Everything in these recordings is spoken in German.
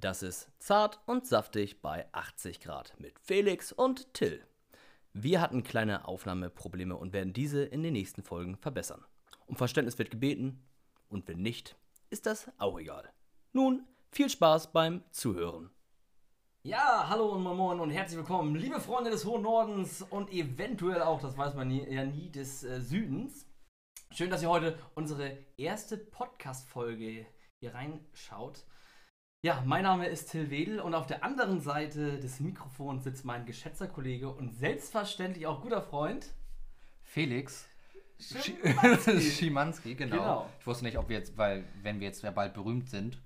Das ist Zart und Saftig bei 80 Grad mit Felix und Till. Wir hatten kleine Aufnahmeprobleme und werden diese in den nächsten Folgen verbessern. Um Verständnis wird gebeten und wenn nicht, ist das auch egal. Nun, viel Spaß beim Zuhören. Ja, hallo und Moin und herzlich willkommen, liebe Freunde des hohen Nordens und eventuell auch, das weiß man nie, ja nie, des äh, Südens. Schön, dass ihr heute unsere erste Podcast-Folge hier reinschaut. Ja, mein Name ist Till Wedel und auf der anderen Seite des Mikrofons sitzt mein geschätzter Kollege und selbstverständlich auch guter Freund Felix Schimanski. Schimanski, genau. Genau. Ich wusste nicht, ob wir jetzt, weil wenn wir jetzt ja bald berühmt sind,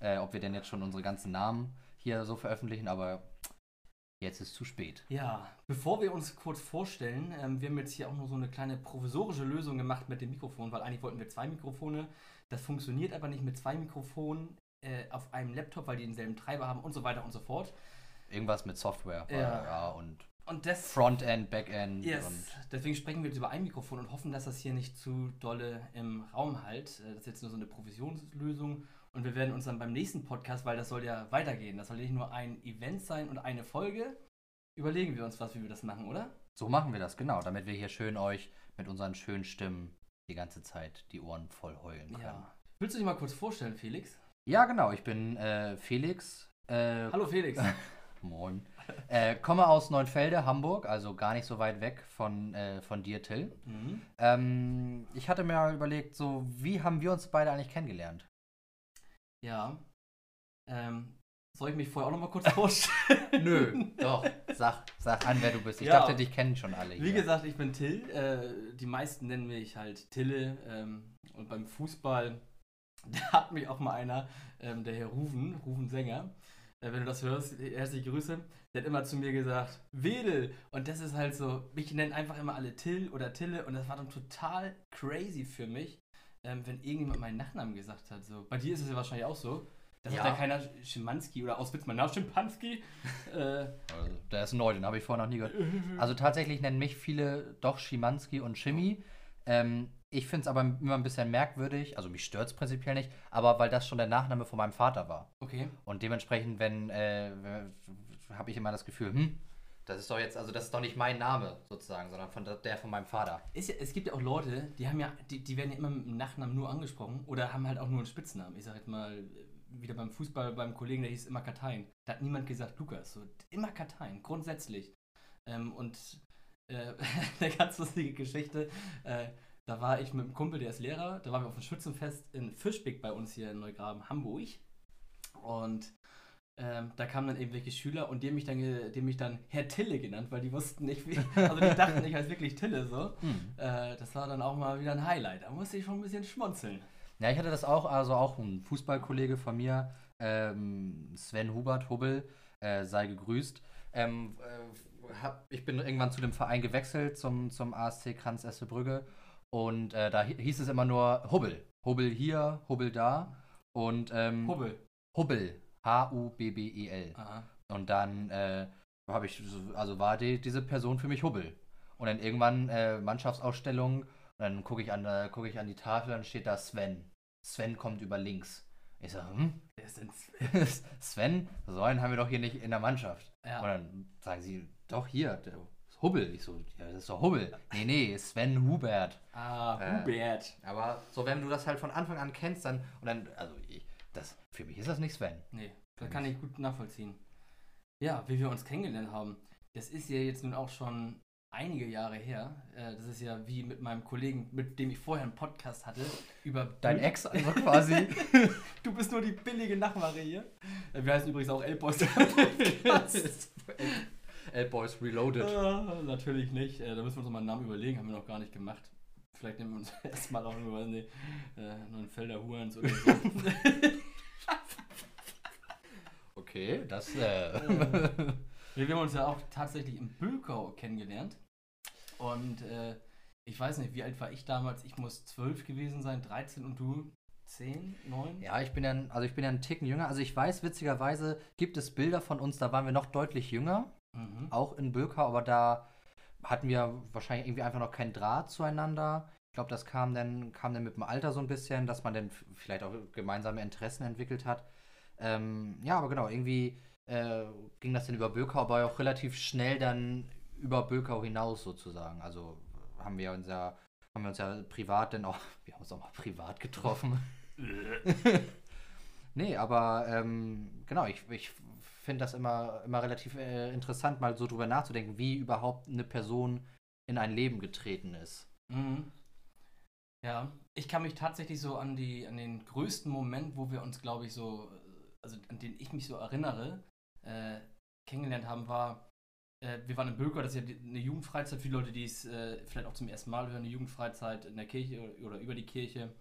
äh, ob wir denn jetzt schon unsere ganzen Namen hier so veröffentlichen, aber jetzt ist zu spät. Ja, bevor wir uns kurz vorstellen, ähm, wir haben jetzt hier auch nur so eine kleine provisorische Lösung gemacht mit dem Mikrofon, weil eigentlich wollten wir zwei Mikrofone. Das funktioniert aber nicht mit zwei Mikrofonen äh, auf einem Laptop, weil die denselben Treiber haben und so weiter und so fort. Irgendwas mit Software Ja. ja und Und das. Frontend, Backend Yes. und Deswegen sprechen wir jetzt über ein Mikrofon und hoffen, dass das hier nicht zu dolle im Raum halt. Äh, Das ist jetzt nur so eine Provisionslösung. Und wir werden uns dann beim nächsten Podcast, weil das soll ja weitergehen, das soll ja nicht nur ein Event sein und eine Folge, überlegen wir uns was, wie wir das machen, oder? so machen wir das, genau, damit wir hier schön euch mit unseren schönen Stimmen die ganze Zeit die Ohren voll heulen können. Ja. Willst du dich mal kurz vorstellen, Felix? Ja, genau, ich bin äh, Felix. Äh, Hallo Felix. Moin. Äh, komme aus Neunfelde, Hamburg, also gar nicht so weit weg von, äh, von dir, Till. mhm. Ähm, ich hatte mir mal überlegt, so, wie haben wir uns beide eigentlich kennengelernt? Ja. Ähm, soll ich mich vorher auch noch mal kurz vorstellen? Nö, doch. Sag, sag an, wer du bist. Ich Ja. dachte, dich kennen schon alle hier. Wie gesagt, ich bin Till. Äh, die meisten nennen mich halt Tille. Ähm, und beim Fußball, da hat mich auch mal einer, ähm, der Herr Ruven, Ruven Sänger, äh, wenn du das hörst, herzliche Grüße, der hat immer zu mir gesagt, Wedel. Und das ist halt so, mich nennen einfach immer alle Till oder Tille. Und das war dann total crazy für mich, ähm, wenn irgendjemand meinen Nachnamen gesagt hat. So. Bei dir ist es ja wahrscheinlich auch so. Da Ja. ja keiner Schimanski oder aus Witz mein Name Schimpanski. äh, Also, der ist neu, den habe ich vorher noch nie gehört. Also tatsächlich nennen mich viele doch Schimanski und Schimmi. Ähm, ich finde es aber immer ein bisschen merkwürdig, also mich stört es prinzipiell nicht, aber weil das schon der Nachname von meinem Vater war. okay. Und dementsprechend, wenn, äh, habe ich immer das Gefühl, hm, das ist doch jetzt, also das ist doch nicht mein Name sozusagen, sondern von der- von meinem Vater. Ist ja, es gibt ja auch Leute, die haben ja, die, die werden ja immer mit dem Nachnamen nur angesprochen oder haben halt auch nur einen Spitznamen. Ich sag jetzt mal, wieder beim Fußball, beim Kollegen, der hieß immer Katein. Da hat niemand gesagt Lukas. So, immer Katein, grundsätzlich. Ähm, und äh, eine ganz lustige Geschichte. Äh, da war ich mit einem Kumpel, der ist Lehrer, da waren wir auf dem Schützenfest in Fischbeck bei uns hier in Neugraben, Hamburg. Und ähm, da kamen dann eben welche Schüler und die haben mich dann, die haben mich dann Herr Tille genannt, weil die wussten nicht, wie, also die dachten, ich heiße wirklich Tille so. Hm. Äh, das war dann auch mal wieder ein Highlight. Da musste ich schon ein bisschen schmunzeln. Ja, ich hatte das auch, also auch ein Fußballkollege von mir, ähm, Sven Hubert Hubbel, äh, sei gegrüßt. Ähm, äh, hab, ich bin irgendwann zu dem Verein gewechselt, zum, zum ASC Kranz Essebrügge. Und äh, da hi- hieß es immer nur Hubbel. Hubbel hier, Hubbel da. Und ähm, Hubbel. Hubbel. H-U-B-B-E-L. Und dann äh, habe ich, so- also war die, diese Person für mich Hubbel. Und dann irgendwann äh, Mannschaftsausstellung und dann gucke ich, an, äh, guck ich an die Tafel, dann steht da Sven. Sven kommt über links. Ich sage, hm? Wer ist denn Sven, so einen haben wir doch hier nicht in der Mannschaft. Und Ja. dann sagen sie, doch hier, Hubbel. Ich so, ja, das ist doch Hubbel. Nee, nee, Sven Hubert. Ah, Äh. Hubert. Aber so, wenn du das halt von Anfang an kennst, dann, und dann, also ich, das, für mich ist das nicht Sven. Nee, das kann ich gut nachvollziehen. Ja, wie wir uns kennengelernt haben. Das ist ja jetzt nun auch schon einige Jahre her. Äh, Das ist ja wie mit meinem Kollegen, mit dem ich vorher einen Podcast hatte, über Dein Ex, also quasi. Du bist nur die billige Nachmache hier. Äh, Wir heißen übrigens auch L-Boys. L-Boys Reloaded. Ah, natürlich nicht. Äh, da müssen wir uns noch mal einen Namen überlegen, haben wir noch gar nicht gemacht. Vielleicht nehmen wir uns erstmal auch nur, nicht, äh, nur ein Felder Hurens oder so. Okay, das, äh. wir haben uns ja auch tatsächlich im Bülkau kennengelernt. Und äh, ich weiß nicht, wie alt war ich damals? Ich muss zwölf gewesen sein, 13 und du 10, 9? Ja, ich bin ja, ein- also ich bin ja einen Ticken jünger. Also ich weiß, witzigerweise gibt es Bilder von uns, da waren wir noch deutlich jünger, Mhm. auch in Bülkau, aber da hatten wir wahrscheinlich irgendwie einfach noch keinen Draht zueinander. Ich glaube, das kam dann, kam dann mit dem Alter so ein bisschen, dass man dann vielleicht auch gemeinsame Interessen entwickelt hat. Ähm, ja, aber genau, irgendwie äh, ging das dann über Bökau, aber auch relativ schnell dann über Bökau hinaus sozusagen. Also haben wir uns ja, haben wir uns ja privat dann auch, wir haben uns auch mal privat getroffen. nee, aber ähm, genau, ich, ich finde das immer, immer relativ äh, interessant, mal so drüber nachzudenken, wie überhaupt eine Person in ein Leben getreten ist. Mhm. Ja, ich kann mich tatsächlich so an, die, an den größten Moment, wo wir uns, glaube ich, so, also an den ich mich so erinnere, äh, kennengelernt haben, war, äh, wir waren in Böker, das ist ja eine Jugendfreizeit, viele Leute, die es äh, vielleicht auch zum ersten Mal hören, eine Jugendfreizeit in der Kirche oder über die Kirche,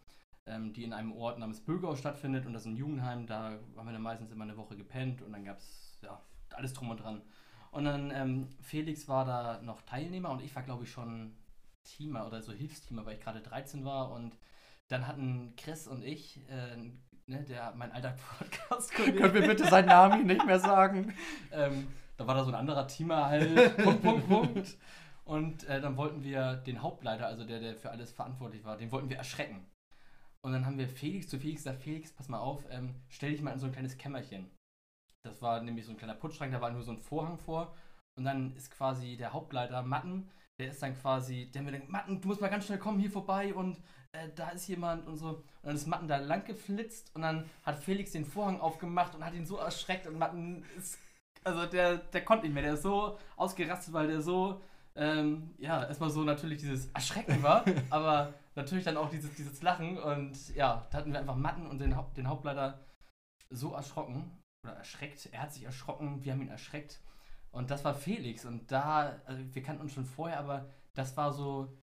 ähm, die in einem Ort namens Bögau stattfindet und das ist ein Jugendheim, da haben wir dann meistens immer eine Woche gepennt und dann gab es ja, alles drum und dran. Und dann ähm, Felix war da noch Teilnehmer und ich war, glaube ich, schon Teamer oder so Hilfsteamer, weil ich gerade 13 war und dann hatten Chris und ich, äh, ne, der mein alter podcast Können wir bitte seinen Namen nicht mehr sagen? ähm, da war da so ein anderer Teamer halt, Punkt, Punkt, Punkt. Und äh, dann wollten wir den Hauptleiter, also der, der für alles verantwortlich war, den wollten wir erschrecken. Und dann haben wir Felix zu Felix gesagt, Felix, pass mal auf, ähm, stell dich mal in so ein kleines Kämmerchen. Das war nämlich so ein kleiner Putzschrank, da war nur so ein Vorhang vor. Und dann ist quasi der Hauptleiter Matten, der ist dann quasi, der mir denkt, Matten, du musst mal ganz schnell kommen hier vorbei und äh, da ist jemand und so. Und dann ist Matten da lang geflitzt und dann hat Felix den Vorhang aufgemacht und hat ihn so erschreckt und Matten ist, also der, der konnte nicht mehr, der ist so ausgerastet, weil der so, ähm, ja, erstmal so natürlich dieses Erschrecken war, aber natürlich dann auch dieses, dieses Lachen und ja, da hatten wir einfach Matten und den, den Hauptleiter so erschrocken oder erschreckt. Er hat sich erschrocken, wir haben ihn erschreckt. Und das war Felix. Und da, also wir kannten uns schon vorher, aber das war so,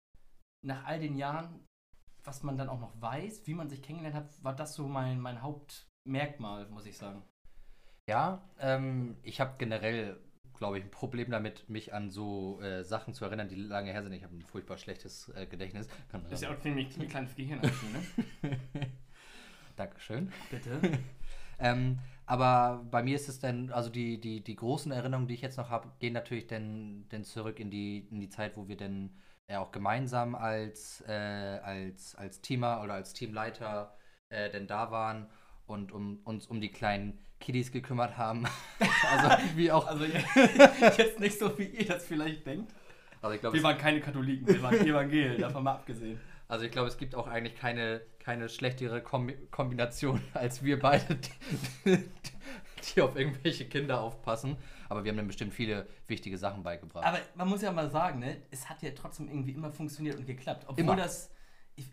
nach all den Jahren, was man dann auch noch weiß, wie man sich kennengelernt hat, war das so mein, mein Hauptmerkmal, muss ich sagen. Ja, ähm, ich habe generell, glaube ich, ein Problem damit, mich an so äh, Sachen zu erinnern, die lange her sind. Ich habe ein furchtbar schlechtes äh, Gedächtnis. Kann, ist ja auch ziemlich, ziemlich kleines Gehirn, ne? Dankeschön. Bitte. ähm, aber bei mir ist es dann, also die, die, die großen Erinnerungen, die ich jetzt noch habe, gehen natürlich dann, dann zurück in die, in die Zeit, wo wir dann ja auch gemeinsam als, äh, als, als Teamer oder als Teamleiter äh, denn da waren und um, uns um die kleinen Kiddies gekümmert haben. also wie auch. Also jetzt nicht so, wie ihr das vielleicht denkt. Also ich glaub, wir waren keine Katholiken, wir waren Evangel, davon mal abgesehen. Also ich glaube, es gibt auch eigentlich keine, keine schlechtere Kombi Kombination als wir beide, die, die, auf irgendwelche Kinder aufpassen. Aber wir haben dann bestimmt viele wichtige Sachen beigebracht. Aber man muss ja mal sagen, ne, es hat ja trotzdem irgendwie immer funktioniert und geklappt. Obwohl immer. das,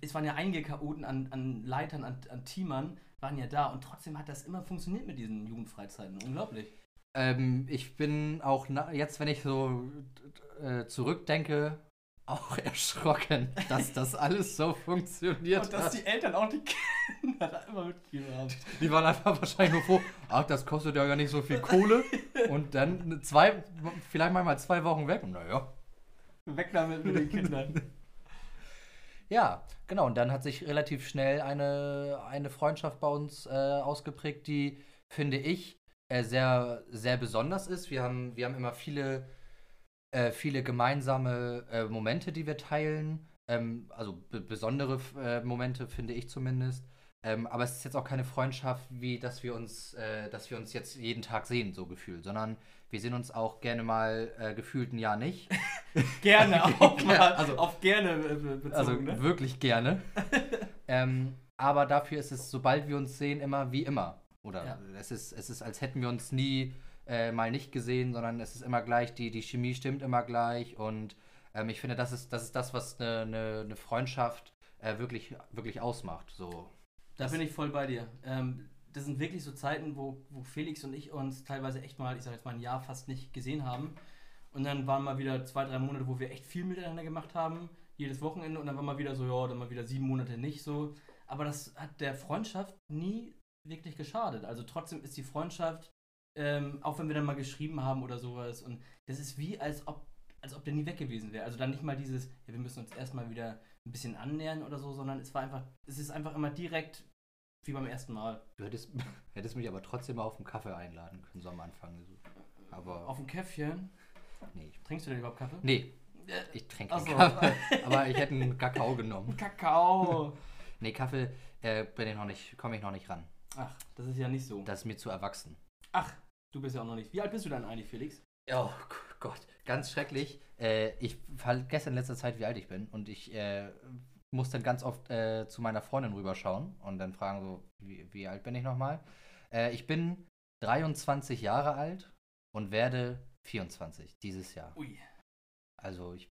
es waren ja einige Chaoten an, an Leitern, an, an Teamern, waren ja da und trotzdem hat das immer funktioniert mit diesen Jugendfreizeiten. Unglaublich. Ähm, ich bin auch jetzt, wenn ich so äh, zurückdenke, auch erschrocken, dass das alles so funktioniert Und dass hat. die Eltern auch die Kinder da immer mitgegeben haben. Die waren einfach wahrscheinlich nur froh, ach, das kostet ja gar nicht so viel Kohle. Und dann zwei, vielleicht mal zwei Wochen weg. Naja. Weg damit mit den Kindern. Ja, genau. Und dann hat sich relativ schnell eine, eine Freundschaft bei uns äh, ausgeprägt, die, finde ich, äh, sehr, sehr besonders ist. Wir haben, wir haben immer viele äh, viele gemeinsame äh, Momente, die wir teilen. Ähm, also besondere äh, Momente, finde ich zumindest. Ähm, aber es ist jetzt auch keine Freundschaft, wie dass wir uns, äh, dass wir uns jetzt jeden Tag sehen, so gefühlt, sondern wir sehen uns auch gerne mal äh, gefühlt ein Jahr nicht. gerne auch mal. Also auf gerne äh, bezogen. Also ne? wirklich gerne. ähm, aber dafür ist es, sobald wir uns sehen, immer wie immer. Oder ja. es, ist, es ist, als hätten wir uns nie äh, mal nicht gesehen, sondern es ist immer gleich, die, die Chemie stimmt immer gleich und ähm, ich finde, das ist, das ist das, was eine, eine, eine Freundschaft äh, wirklich, wirklich ausmacht. So. Da bin ich voll bei dir. Ähm, das sind wirklich so Zeiten, wo, wo Felix und ich uns teilweise echt mal, ich sag jetzt mal ein Jahr fast nicht gesehen haben. Und dann waren mal wieder zwei, drei Monate, wo wir echt viel miteinander gemacht haben, jedes Wochenende. Und dann war mal wieder so, ja, dann mal wieder sieben Monate nicht so. Aber das hat der Freundschaft nie wirklich geschadet. Also trotzdem ist die Freundschaft ähm, auch wenn wir dann mal geschrieben haben oder sowas. Und das ist wie, als ob, als ob der nie weg gewesen wäre. Also dann nicht mal dieses, ja, wir müssen uns erstmal wieder ein bisschen annähern oder so, sondern es war einfach, es ist einfach immer direkt wie beim ersten Mal. Du hättest, hättest mich aber trotzdem mal auf einen Kaffee einladen können, so am Anfang. Aber auf ein Käffchen? Nee. Trinkst du denn überhaupt Kaffee? Nee. Ich trinke so. Kaffee. aber ich hätte einen Kakao genommen. Kakao. nee, Kaffee äh, bin ich noch nicht, komme ich noch nicht ran. Ach, das ist ja nicht so. Das ist mir zu erwachsen. Ach, du bist ja auch noch nicht. Wie alt bist du dann eigentlich, Felix? Oh Gott, ganz schrecklich. Äh, ich vergesse in letzter Zeit, wie alt ich bin. Und ich äh, muss dann ganz oft äh, zu meiner Freundin rüberschauen und dann fragen so, wie, wie alt bin ich nochmal? Äh, ich bin 23 Jahre alt und werde 24 dieses Jahr. Ui. Also ich.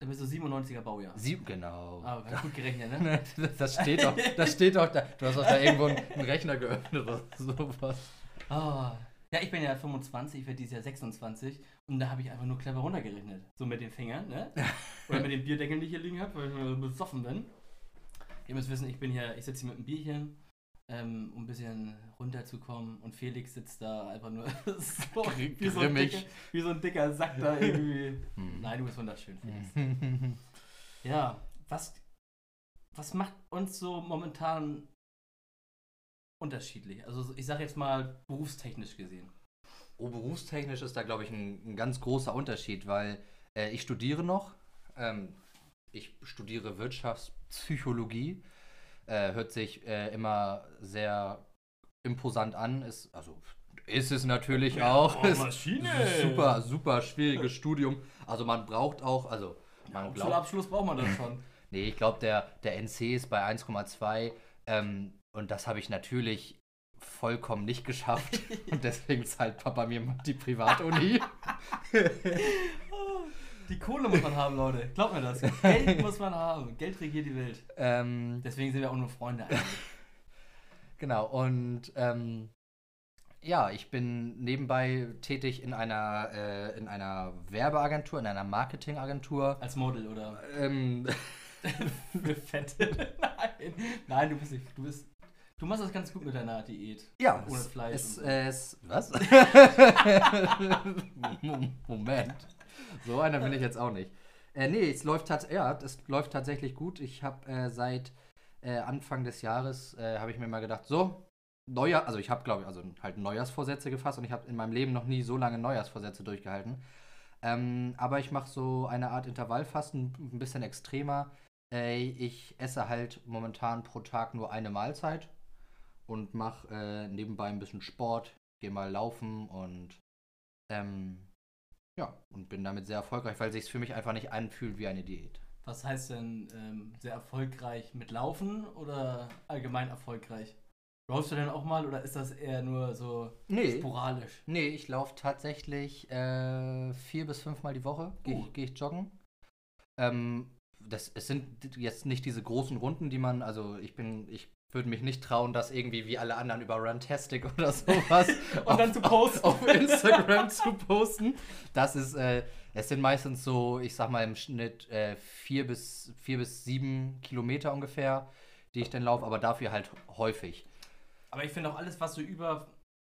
Dann bist du 97er Baujahr. Sieb, genau. Ah, ganz gut gerechnet, ne? das steht doch, das steht doch da. Du hast doch da irgendwo einen, Rechner geöffnet oder sowas. Ah. Ja, ich bin ja 25, ich werde dieses Jahr 26 und da habe ich einfach nur clever runtergerechnet. So mit den Fingern, ne? Oder mit den Bierdeckeln, die ich hier liegen habe, weil ich mal besoffen bin. Ihr müsst wissen, ich bin hier, ich sitze hier mit einem Bierchen, ähm, um ein bisschen runterzukommen und Felix sitzt da einfach nur so, wie, so ein dicker, wie so ein dicker Sack da irgendwie. Hm. Nein, du bist wunderschön, Felix. Ja, was, was macht uns so momentan unterschiedlich? Also ich sage jetzt mal berufstechnisch gesehen. Oh, berufstechnisch ist da, glaube ich, ein, ein ganz großer Unterschied, weil äh, ich studiere noch. Ähm, ich studiere Wirtschaftspsychologie. Äh, hört sich äh, immer sehr imposant an. Ist, also ist es natürlich auch. oh, Ist Maschine. Super, super schwieriges Studium. Also man braucht auch, also man Zum glaubt, Abschluss braucht man das schon. Nee, ich glaube, der, der NC ist bei 1,2 ähm, und das habe ich natürlich vollkommen nicht geschafft. und deswegen zahlt Papa mir die Privatuni. Die Kohle muss man haben, Leute. Glaubt mir das. Geld muss man haben. Geld regiert die Welt. ähm, Deswegen sind wir auch nur Freunde eigentlich. genau, und ähm, ja, ich bin nebenbei tätig in einer, äh, in einer Werbeagentur, in einer Marketingagentur. Als Model oder Ähm, Fette. Nein. Nein, du bist nicht. Du bist. Du machst das ganz gut mit deiner Diät. ja, Ohne es, Fleisch Es, es, was? Moment. So einer bin ich jetzt auch nicht. Äh, nee, es läuft, ja, es läuft tatsächlich gut. Ich habe äh, seit äh, Anfang des Jahres, äh, habe ich mir mal gedacht, so, Neujahr, also ich habe, glaube ich, also halt Neujahrsvorsätze gefasst und ich habe in meinem Leben noch nie so lange Neujahrsvorsätze durchgehalten. Ähm, aber ich mache so eine Art Intervallfasten, ein bisschen extremer. Äh, ich esse halt momentan pro Tag nur eine Mahlzeit und mache äh, nebenbei ein bisschen Sport, gehe mal laufen und ähm, ja, und bin damit sehr erfolgreich, weil sich für mich einfach nicht anfühlt wie eine Diät. Was heißt denn ähm, sehr erfolgreich mit Laufen oder allgemein erfolgreich? Läufst du denn auch mal oder ist das eher nur so Nee. sporadisch? Nee, ich laufe tatsächlich äh, vier bis fünfmal die Woche, gehe Uh. ich, geh ich joggen. Ähm, das, es sind jetzt nicht diese großen Runden, die man, also ich bin, ich würde mich nicht trauen, das irgendwie wie alle anderen über Runtastic oder sowas Und dann zu posten. auf Instagram zu posten. Das ist, äh, es sind meistens so, ich sag mal im Schnitt äh, vier, bis, vier bis sieben Kilometer ungefähr, die ich dann laufe, aber dafür halt häufig. Aber ich finde auch alles, was so über,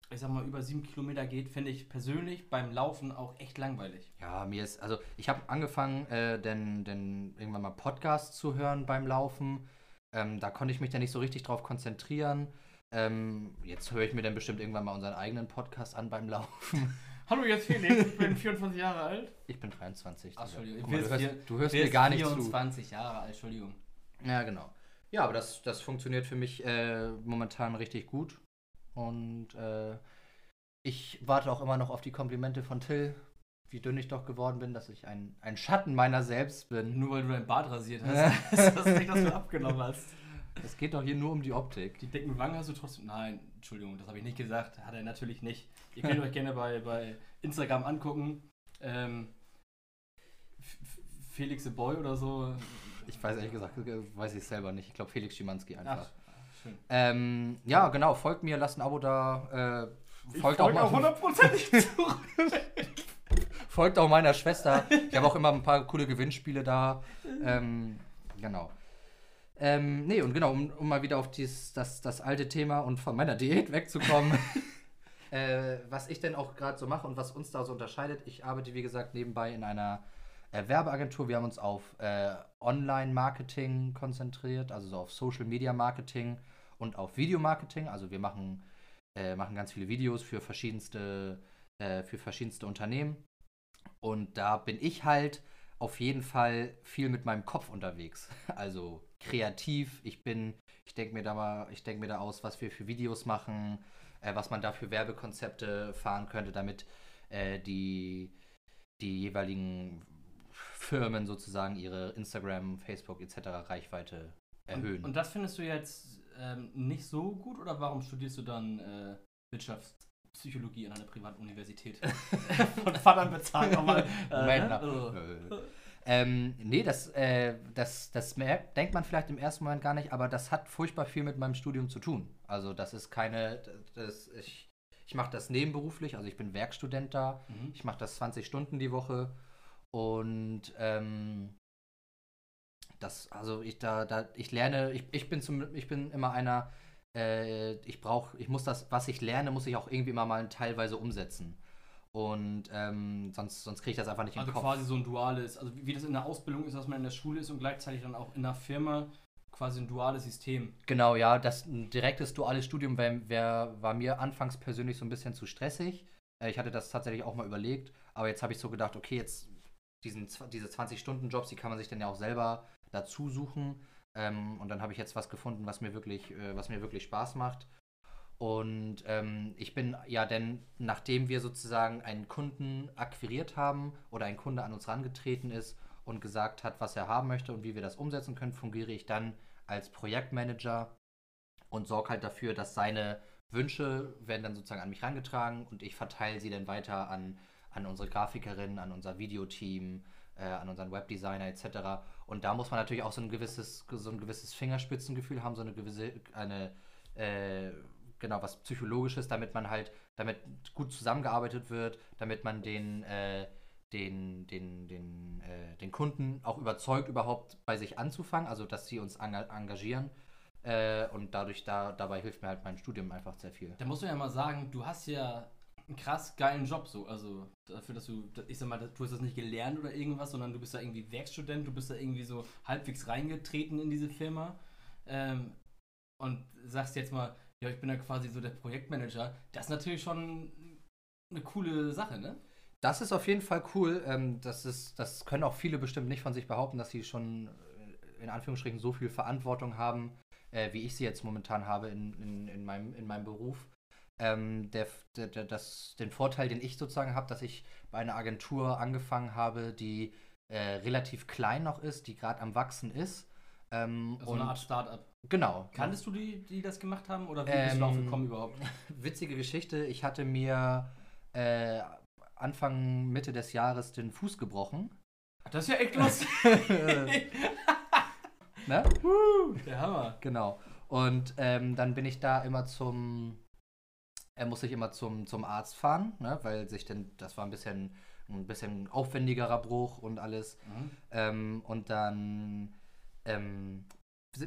ich sag mal, über sieben Kilometer geht, finde ich persönlich beim Laufen auch echt langweilig. Ja, mir ist, also ich habe angefangen, äh, denn, denn irgendwann mal Podcasts zu hören beim Laufen. Ähm, da konnte ich mich dann nicht so richtig drauf konzentrieren. Ähm, jetzt höre ich mir dann bestimmt irgendwann mal unseren eigenen Podcast an beim Laufen. Hallo, jetzt Felix, ich bin 24 Jahre alt. Ich bin 23. Ach, Entschuldigung, Guck mal, du hörst, vier- du hörst mir gar nicht zu. 24 Jahre alt, Entschuldigung. Ja, genau. Ja, aber das, das funktioniert für mich äh, momentan richtig gut. Und äh, ich warte auch immer noch auf die Komplimente von Till, wie dünn ich doch geworden bin, dass ich ein, ein Schatten meiner selbst bin. Nur weil du dein Bart rasiert hast. das ist nicht, dass du abgenommen hast. Es geht doch hier nur um die Optik. Die dicken Wangen hast du trotzdem. Nein, Entschuldigung, das habe ich nicht gesagt. Hat er natürlich nicht. Ihr könnt euch gerne bei, bei Instagram angucken. Ähm, Felix the Boy oder so. Ich weiß ehrlich gesagt, weiß ich es selber nicht. Ich glaube Felix Schimanski einfach. Ach, schön. Ähm, ja, genau. Folgt mir, lasst ein Abo da. Äh, folgt, auch folge auch mal, hundertprozentig zu. Folgt auch meiner Schwester. Ich habe auch immer ein paar coole Gewinnspiele da. Ähm, genau. Ähm, nee, und genau, um, um mal wieder auf dies, das, das alte Thema und von meiner Diät wegzukommen. äh, was ich denn auch gerade so mache und was uns da so unterscheidet. Ich arbeite, wie gesagt, nebenbei in einer äh, Werbeagentur. Wir haben uns auf äh, Online-Marketing konzentriert, also so auf Social-Media-Marketing und auf Videomarketing. Also wir machen, äh, machen ganz viele Videos für verschiedenste, äh, für verschiedenste Unternehmen. Und da bin ich halt auf jeden Fall viel mit meinem Kopf unterwegs. Also kreativ. Ich bin, ich denke mir da mal, ich denke mir da aus, was wir für Videos machen, äh, was man da für Werbekonzepte fahren könnte, damit äh, die, die jeweiligen Firmen sozusagen ihre Instagram, Facebook etc. Reichweite erhöhen. Und, und das findest du jetzt ähm, nicht so gut oder warum studierst du dann äh, Wirtschaftspsychologie an einer privaten Universität? Von Vatern bezahlt nochmal. Äh, ne? Also, Ähm, nee, das, äh, das, das merkt, denkt man vielleicht im ersten Moment gar nicht, aber das hat furchtbar viel mit meinem Studium zu tun. Also das ist keine, das, ich, ich mache das nebenberuflich, also ich bin Werkstudent da, mhm. ich mache das 20 Stunden die Woche und ähm, das, also ich da, da, ich lerne, ich, ich bin zum, ich bin immer einer, äh, ich brauche, ich muss das, was ich lerne, muss ich auch irgendwie immer mal teilweise umsetzen. Und ähm, sonst, sonst kriege ich das einfach nicht Also im Kopf. quasi so ein duales, also wie das in der Ausbildung ist, dass man in der Schule ist und gleichzeitig dann auch in der Firma quasi ein duales System. Genau, ja, das ein direktes duales Studium wär, wär, war mir anfangs persönlich so ein bisschen zu stressig. Äh, Ich hatte das tatsächlich auch mal überlegt, aber jetzt habe ich so gedacht, okay, jetzt diesen, diese 20-Stunden-Jobs, die kann man sich dann ja auch selber dazu suchen. Ähm, und dann habe ich jetzt was gefunden, was mir wirklich, äh, was mir wirklich Spaß macht. Und ähm, ich bin ja denn, nachdem wir sozusagen einen Kunden akquiriert haben oder ein Kunde an uns rangetreten ist und gesagt hat, was er haben möchte und wie wir das umsetzen können, fungiere ich dann als Projektmanager und sorge halt dafür, dass seine Wünsche werden dann sozusagen an mich rangetragen und ich verteile sie dann weiter an, an unsere Grafikerin, an unser Videoteam, äh, an unseren Webdesigner etc. Und da muss man natürlich auch so ein gewisses, so ein gewisses Fingerspitzengefühl haben, so eine gewisse, eine, äh, genau, was Psychologisches, damit man halt, damit gut zusammengearbeitet wird, damit man den, äh, den, den, den, äh, den Kunden auch überzeugt, überhaupt bei sich anzufangen, also dass sie uns enga- engagieren. Äh, und dadurch, da, dabei hilft mir halt mein Studium einfach sehr viel. Da musst du ja mal sagen, du hast ja einen krass geilen Job so. Also dafür, dass du, ich sag mal, du hast das nicht gelernt oder irgendwas, sondern du bist da irgendwie Werkstudent, du bist da irgendwie so halbwegs reingetreten in diese Firma. Ähm, und sagst jetzt mal, ja, ich bin da quasi so der Projektmanager. Das ist natürlich schon eine coole Sache, ne? Das ist auf jeden Fall cool. Ähm, das, ist, das können auch viele bestimmt nicht von sich behaupten, dass sie schon äh, in Anführungsstrichen so viel Verantwortung haben, äh, wie ich sie jetzt momentan habe in, in, in, meinem, in meinem Beruf. Ähm, der, der, das, den Vorteil, den ich sozusagen habe, dass ich bei einer Agentur angefangen habe, die äh, relativ klein noch ist, die gerade am Wachsen ist. Ähm, So eine Art Start-up. genau. Kanntest du die, die das gemacht haben oder wie bist du Ähm, darauf gekommen überhaupt? Witzige Geschichte. Ich hatte mir äh, Anfang, Mitte des Jahres den Fuß gebrochen. Das ist ja echt lustig. ne? Der Hammer. Genau. Und ähm, dann bin ich da immer zum, äh, musste ich immer zum, zum Arzt fahren, ne? weil sich denn, das war ein bisschen, ein bisschen aufwendigerer Bruch und alles. Mhm. Ähm, und dann ähm,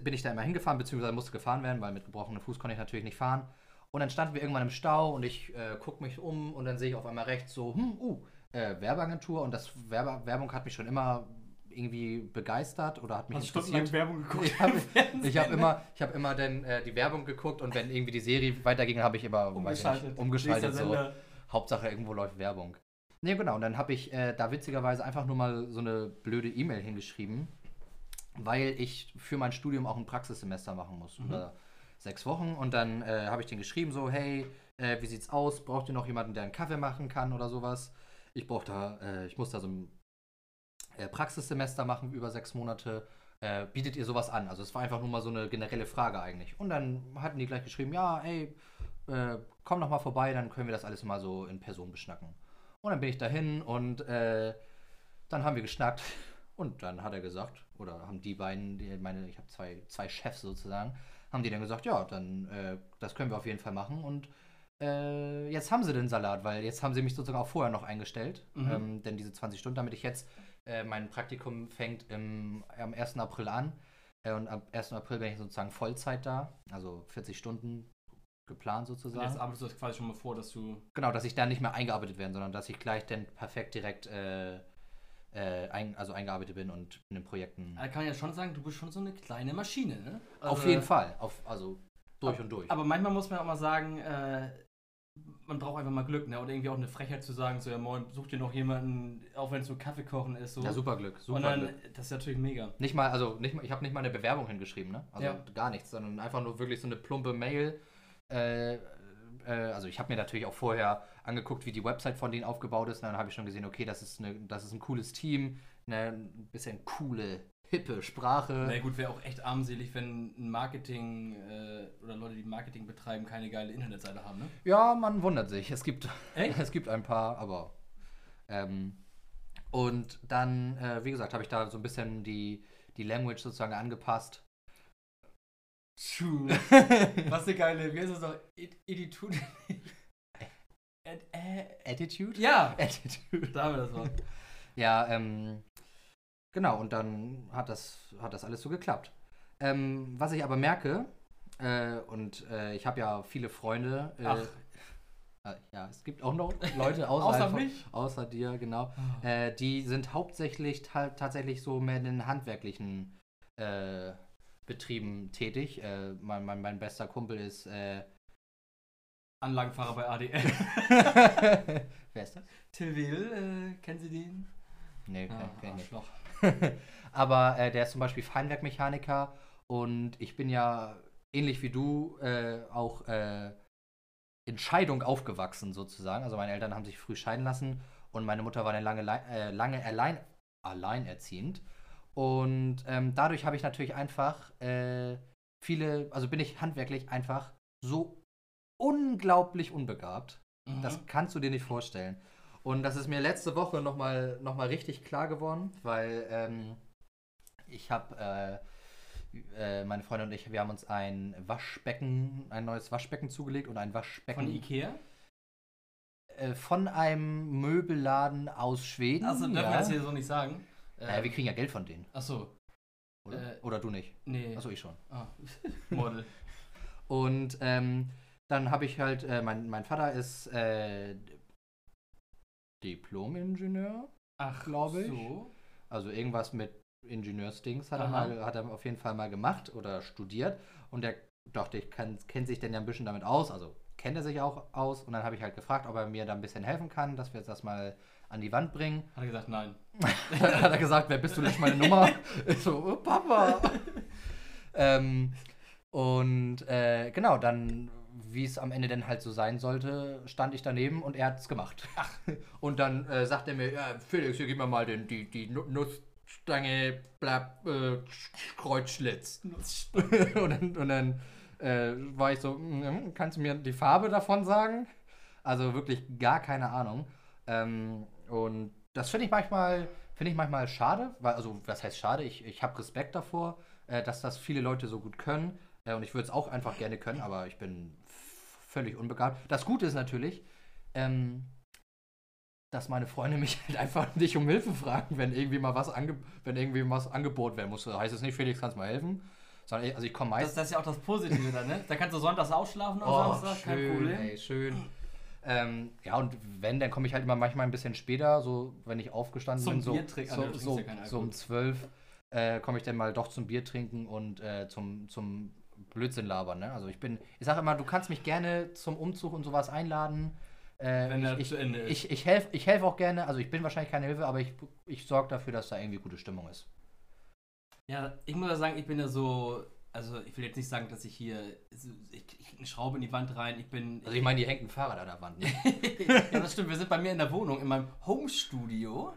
bin ich da immer hingefahren, beziehungsweise musste gefahren werden, weil mit gebrochenem Fuß konnte ich natürlich nicht fahren. Und dann standen wir irgendwann im Stau und ich äh, gucke mich um und dann sehe ich auf einmal rechts so, hm, uh, äh, Werbeagentur und das Werbe Werbung hat mich schon immer irgendwie begeistert oder hat mich Hast stundenlang interessiert. Werbung geguckt? Ich habe ich hab immer, ich hab immer dann äh, die Werbung geguckt und wenn irgendwie die Serie weiterging, habe ich immer ich nicht, umgeschaltet. umgeschaltet so. Hauptsache irgendwo läuft Werbung. Ne, genau. Und dann habe ich äh, da witzigerweise einfach nur mal so eine blöde E-Mail hingeschrieben, weil ich für mein Studium auch ein Praxissemester machen muss. Mhm. Über sechs Wochen. Und dann äh, habe ich den geschrieben, so, hey, äh, wie sieht's aus? Braucht ihr noch jemanden, der einen Kaffee machen kann oder sowas? Ich brauche da, äh, ich muss da so ein Praxissemester machen über sechs Monate. Äh, bietet ihr sowas an? Also es war einfach nur mal so eine generelle Frage eigentlich. Und dann hatten die gleich geschrieben, ja, ey, äh, komm noch mal vorbei, dann können wir das alles mal so in Person beschnacken. Und dann bin ich dahin und äh, dann haben wir geschnackt und dann hat er gesagt, oder haben die beiden, die, meine, ich habe zwei, zwei Chefs sozusagen, haben die dann gesagt, ja, dann äh, das können wir auf jeden Fall machen und äh, jetzt haben sie den Salat, weil jetzt haben sie mich sozusagen auch vorher noch eingestellt, Mhm. ähm, denn diese 20 Stunden, damit ich jetzt, äh, mein Praktikum fängt im, am 1. April an äh, und am 1. April bin ich sozusagen Vollzeit da, also 40 Stunden geplant Und sozusagen. jetzt arbeitest du das quasi schon mal vor, dass du. Genau, dass ich da nicht mehr eingearbeitet werde, sondern dass ich gleich dann perfekt direkt äh, äh, ein, also eingearbeitet bin und in den Projekten. Da kann man ja schon sagen, du bist schon so eine kleine Maschine, ne? auf Also- jeden Fall, auf, also durch und durch. Aber manchmal muss man auch mal sagen, äh, man braucht einfach mal Glück, ne? Oder irgendwie auch eine Frechheit zu sagen, so, ja moin, such dir noch jemanden, auch wenn es nur Kaffee kochen ist. So. Ja, super Glück. Super und dann, Glück. das ist natürlich mega. Nicht mal, also nicht mal, ich habe nicht mal eine Bewerbung hingeschrieben, ne? Also Ja. gar nichts, sondern einfach nur wirklich so eine plumpe Mail. Äh, äh, also ich habe mir natürlich auch vorher angeguckt, wie die Website von denen aufgebaut ist. Und dann habe ich schon gesehen, okay, das ist, eine, das ist ein cooles Team, eine ein bisschen coole, hippe Sprache. Na gut, wäre auch echt armselig, wenn ein Marketing äh, oder Leute, die Marketing betreiben, keine geile Internetseite haben, ne? Ja, man wundert sich. Es gibt, Echt? es gibt ein paar, aber. Ähm, und dann, äh, wie gesagt, habe ich da so ein bisschen die, die Language sozusagen angepasst. True. Was eine geile, wie heißt das noch? Attitude? Attitude? ja, Attitude. da haben wir das Wort. Ja, ähm, genau, und dann hat das, hat das alles so geklappt. Ähm, was ich aber merke, äh, und äh, ich habe ja viele Freunde. Äh, Ach. äh, ja, es gibt auch noch Leute außer, Außer mich? außer dir, genau. Äh, die sind hauptsächlich ta tatsächlich so mehr in den handwerklichen äh, Betrieben tätig. Mein, mein, mein bester Kumpel ist. Anlagenfahrer bei ADL. Wer ist das? Till Wedel, äh, kennen Sie den? Nee, kenn, kenn ich nicht. Aber äh, der ist zum Beispiel Feinwerkmechaniker und ich bin ja ähnlich wie du äh, auch äh, in Scheidung aufgewachsen sozusagen. Also meine Eltern haben sich früh scheiden lassen und meine Mutter war dann lange, äh, lange allein, alleinerziehend. Und ähm, dadurch habe ich natürlich einfach äh, viele, also bin ich handwerklich einfach so unglaublich unbegabt. Mhm. Das kannst du dir nicht vorstellen. Und das ist mir letzte Woche nochmal noch mal richtig klar geworden, weil ähm, ich habe, äh, äh, meine Freundin und ich, wir haben uns ein Waschbecken, ein neues Waschbecken zugelegt und ein Waschbecken Von Ikea? äh, von einem Möbelladen aus Schweden. Achso, dürfen wir ja. das hier so nicht sagen? Naja, wir kriegen ja Geld von denen, Achso, oder? Äh, oder du nicht? nee. Achso, ich schon. Ah. Model. Und ähm, dann habe ich halt, äh, mein, mein Vater ist äh, Diplom-Ingenieur. Ach, Glaub ich. So. Also irgendwas mit Ingenieursdings hat er, mal, hat er auf jeden Fall mal gemacht oder studiert. Und er dachte, ich kann, kennt sich denn ja ein bisschen damit aus. Also kennt er sich auch aus. Und dann habe ich halt gefragt, ob er mir da ein bisschen helfen kann, dass wir jetzt das mal an die Wand bringen. Hat er gesagt, nein. hat er gesagt, wer bist du, nicht meine Nummer? Ich so, oh, Papa. ähm, und äh, genau, dann, wie es am Ende dann halt so sein sollte, stand ich daneben und er hat es gemacht. Und dann äh, sagt er mir, ja, Felix, hier gib mir mal den, die, die Nu- Nussstange, blab, äh, Kreuzschlitz. und dann, und dann äh, war ich so, "Mm, kannst du mir die Farbe davon sagen? Also wirklich gar keine Ahnung. Ähm, und das finde ich manchmal, finde ich manchmal schade, weil, also was heißt schade? Ich, ich habe Respekt davor, äh, dass das viele Leute so gut können. Äh, und ich würde es auch einfach gerne können, aber ich bin völlig unbegabt. Das Gute ist natürlich, ähm, dass meine Freunde mich halt einfach nicht um Hilfe fragen, wenn irgendwie mal was, ange wenn irgendwie was angeboten werden muss. Da heißt es nicht, Felix, kannst du mal helfen? Sondern, also ich komme Das, meistens. das ist ja auch das Positive dann, ne? Da kannst du sonntags ausschlafen am Oh, Samstag, kein schön, Problem. Ey, schön. Ähm, ja, und wenn, dann komme ich halt immer manchmal ein bisschen später, so wenn ich aufgestanden Zum bin, so, Bier trinken. Ah, so, trinkst so, ja so um zwölf äh, komme ich dann mal doch zum Bier trinken und äh, zum, zum Blödsinn labern. Ne? Also ich bin, ich sage immer, du kannst mich gerne zum Umzug und sowas einladen. Äh, Wenn er ich, zu Ende ist. ich, ich helfe ich helf auch gerne, also ich bin wahrscheinlich keine Hilfe, aber ich, ich sorge dafür, dass da irgendwie gute Stimmung ist. Ja, ich muss ja sagen, ich bin ja so, also ich will jetzt nicht sagen, dass ich hier, so- ich, ich eine Schraube in die Wand rein, ich bin... Also ich meine, die hängt ein Fahrrad an der Wand. Ne? ja, das stimmt, wir sind bei mir in der Wohnung, in meinem Homestudio.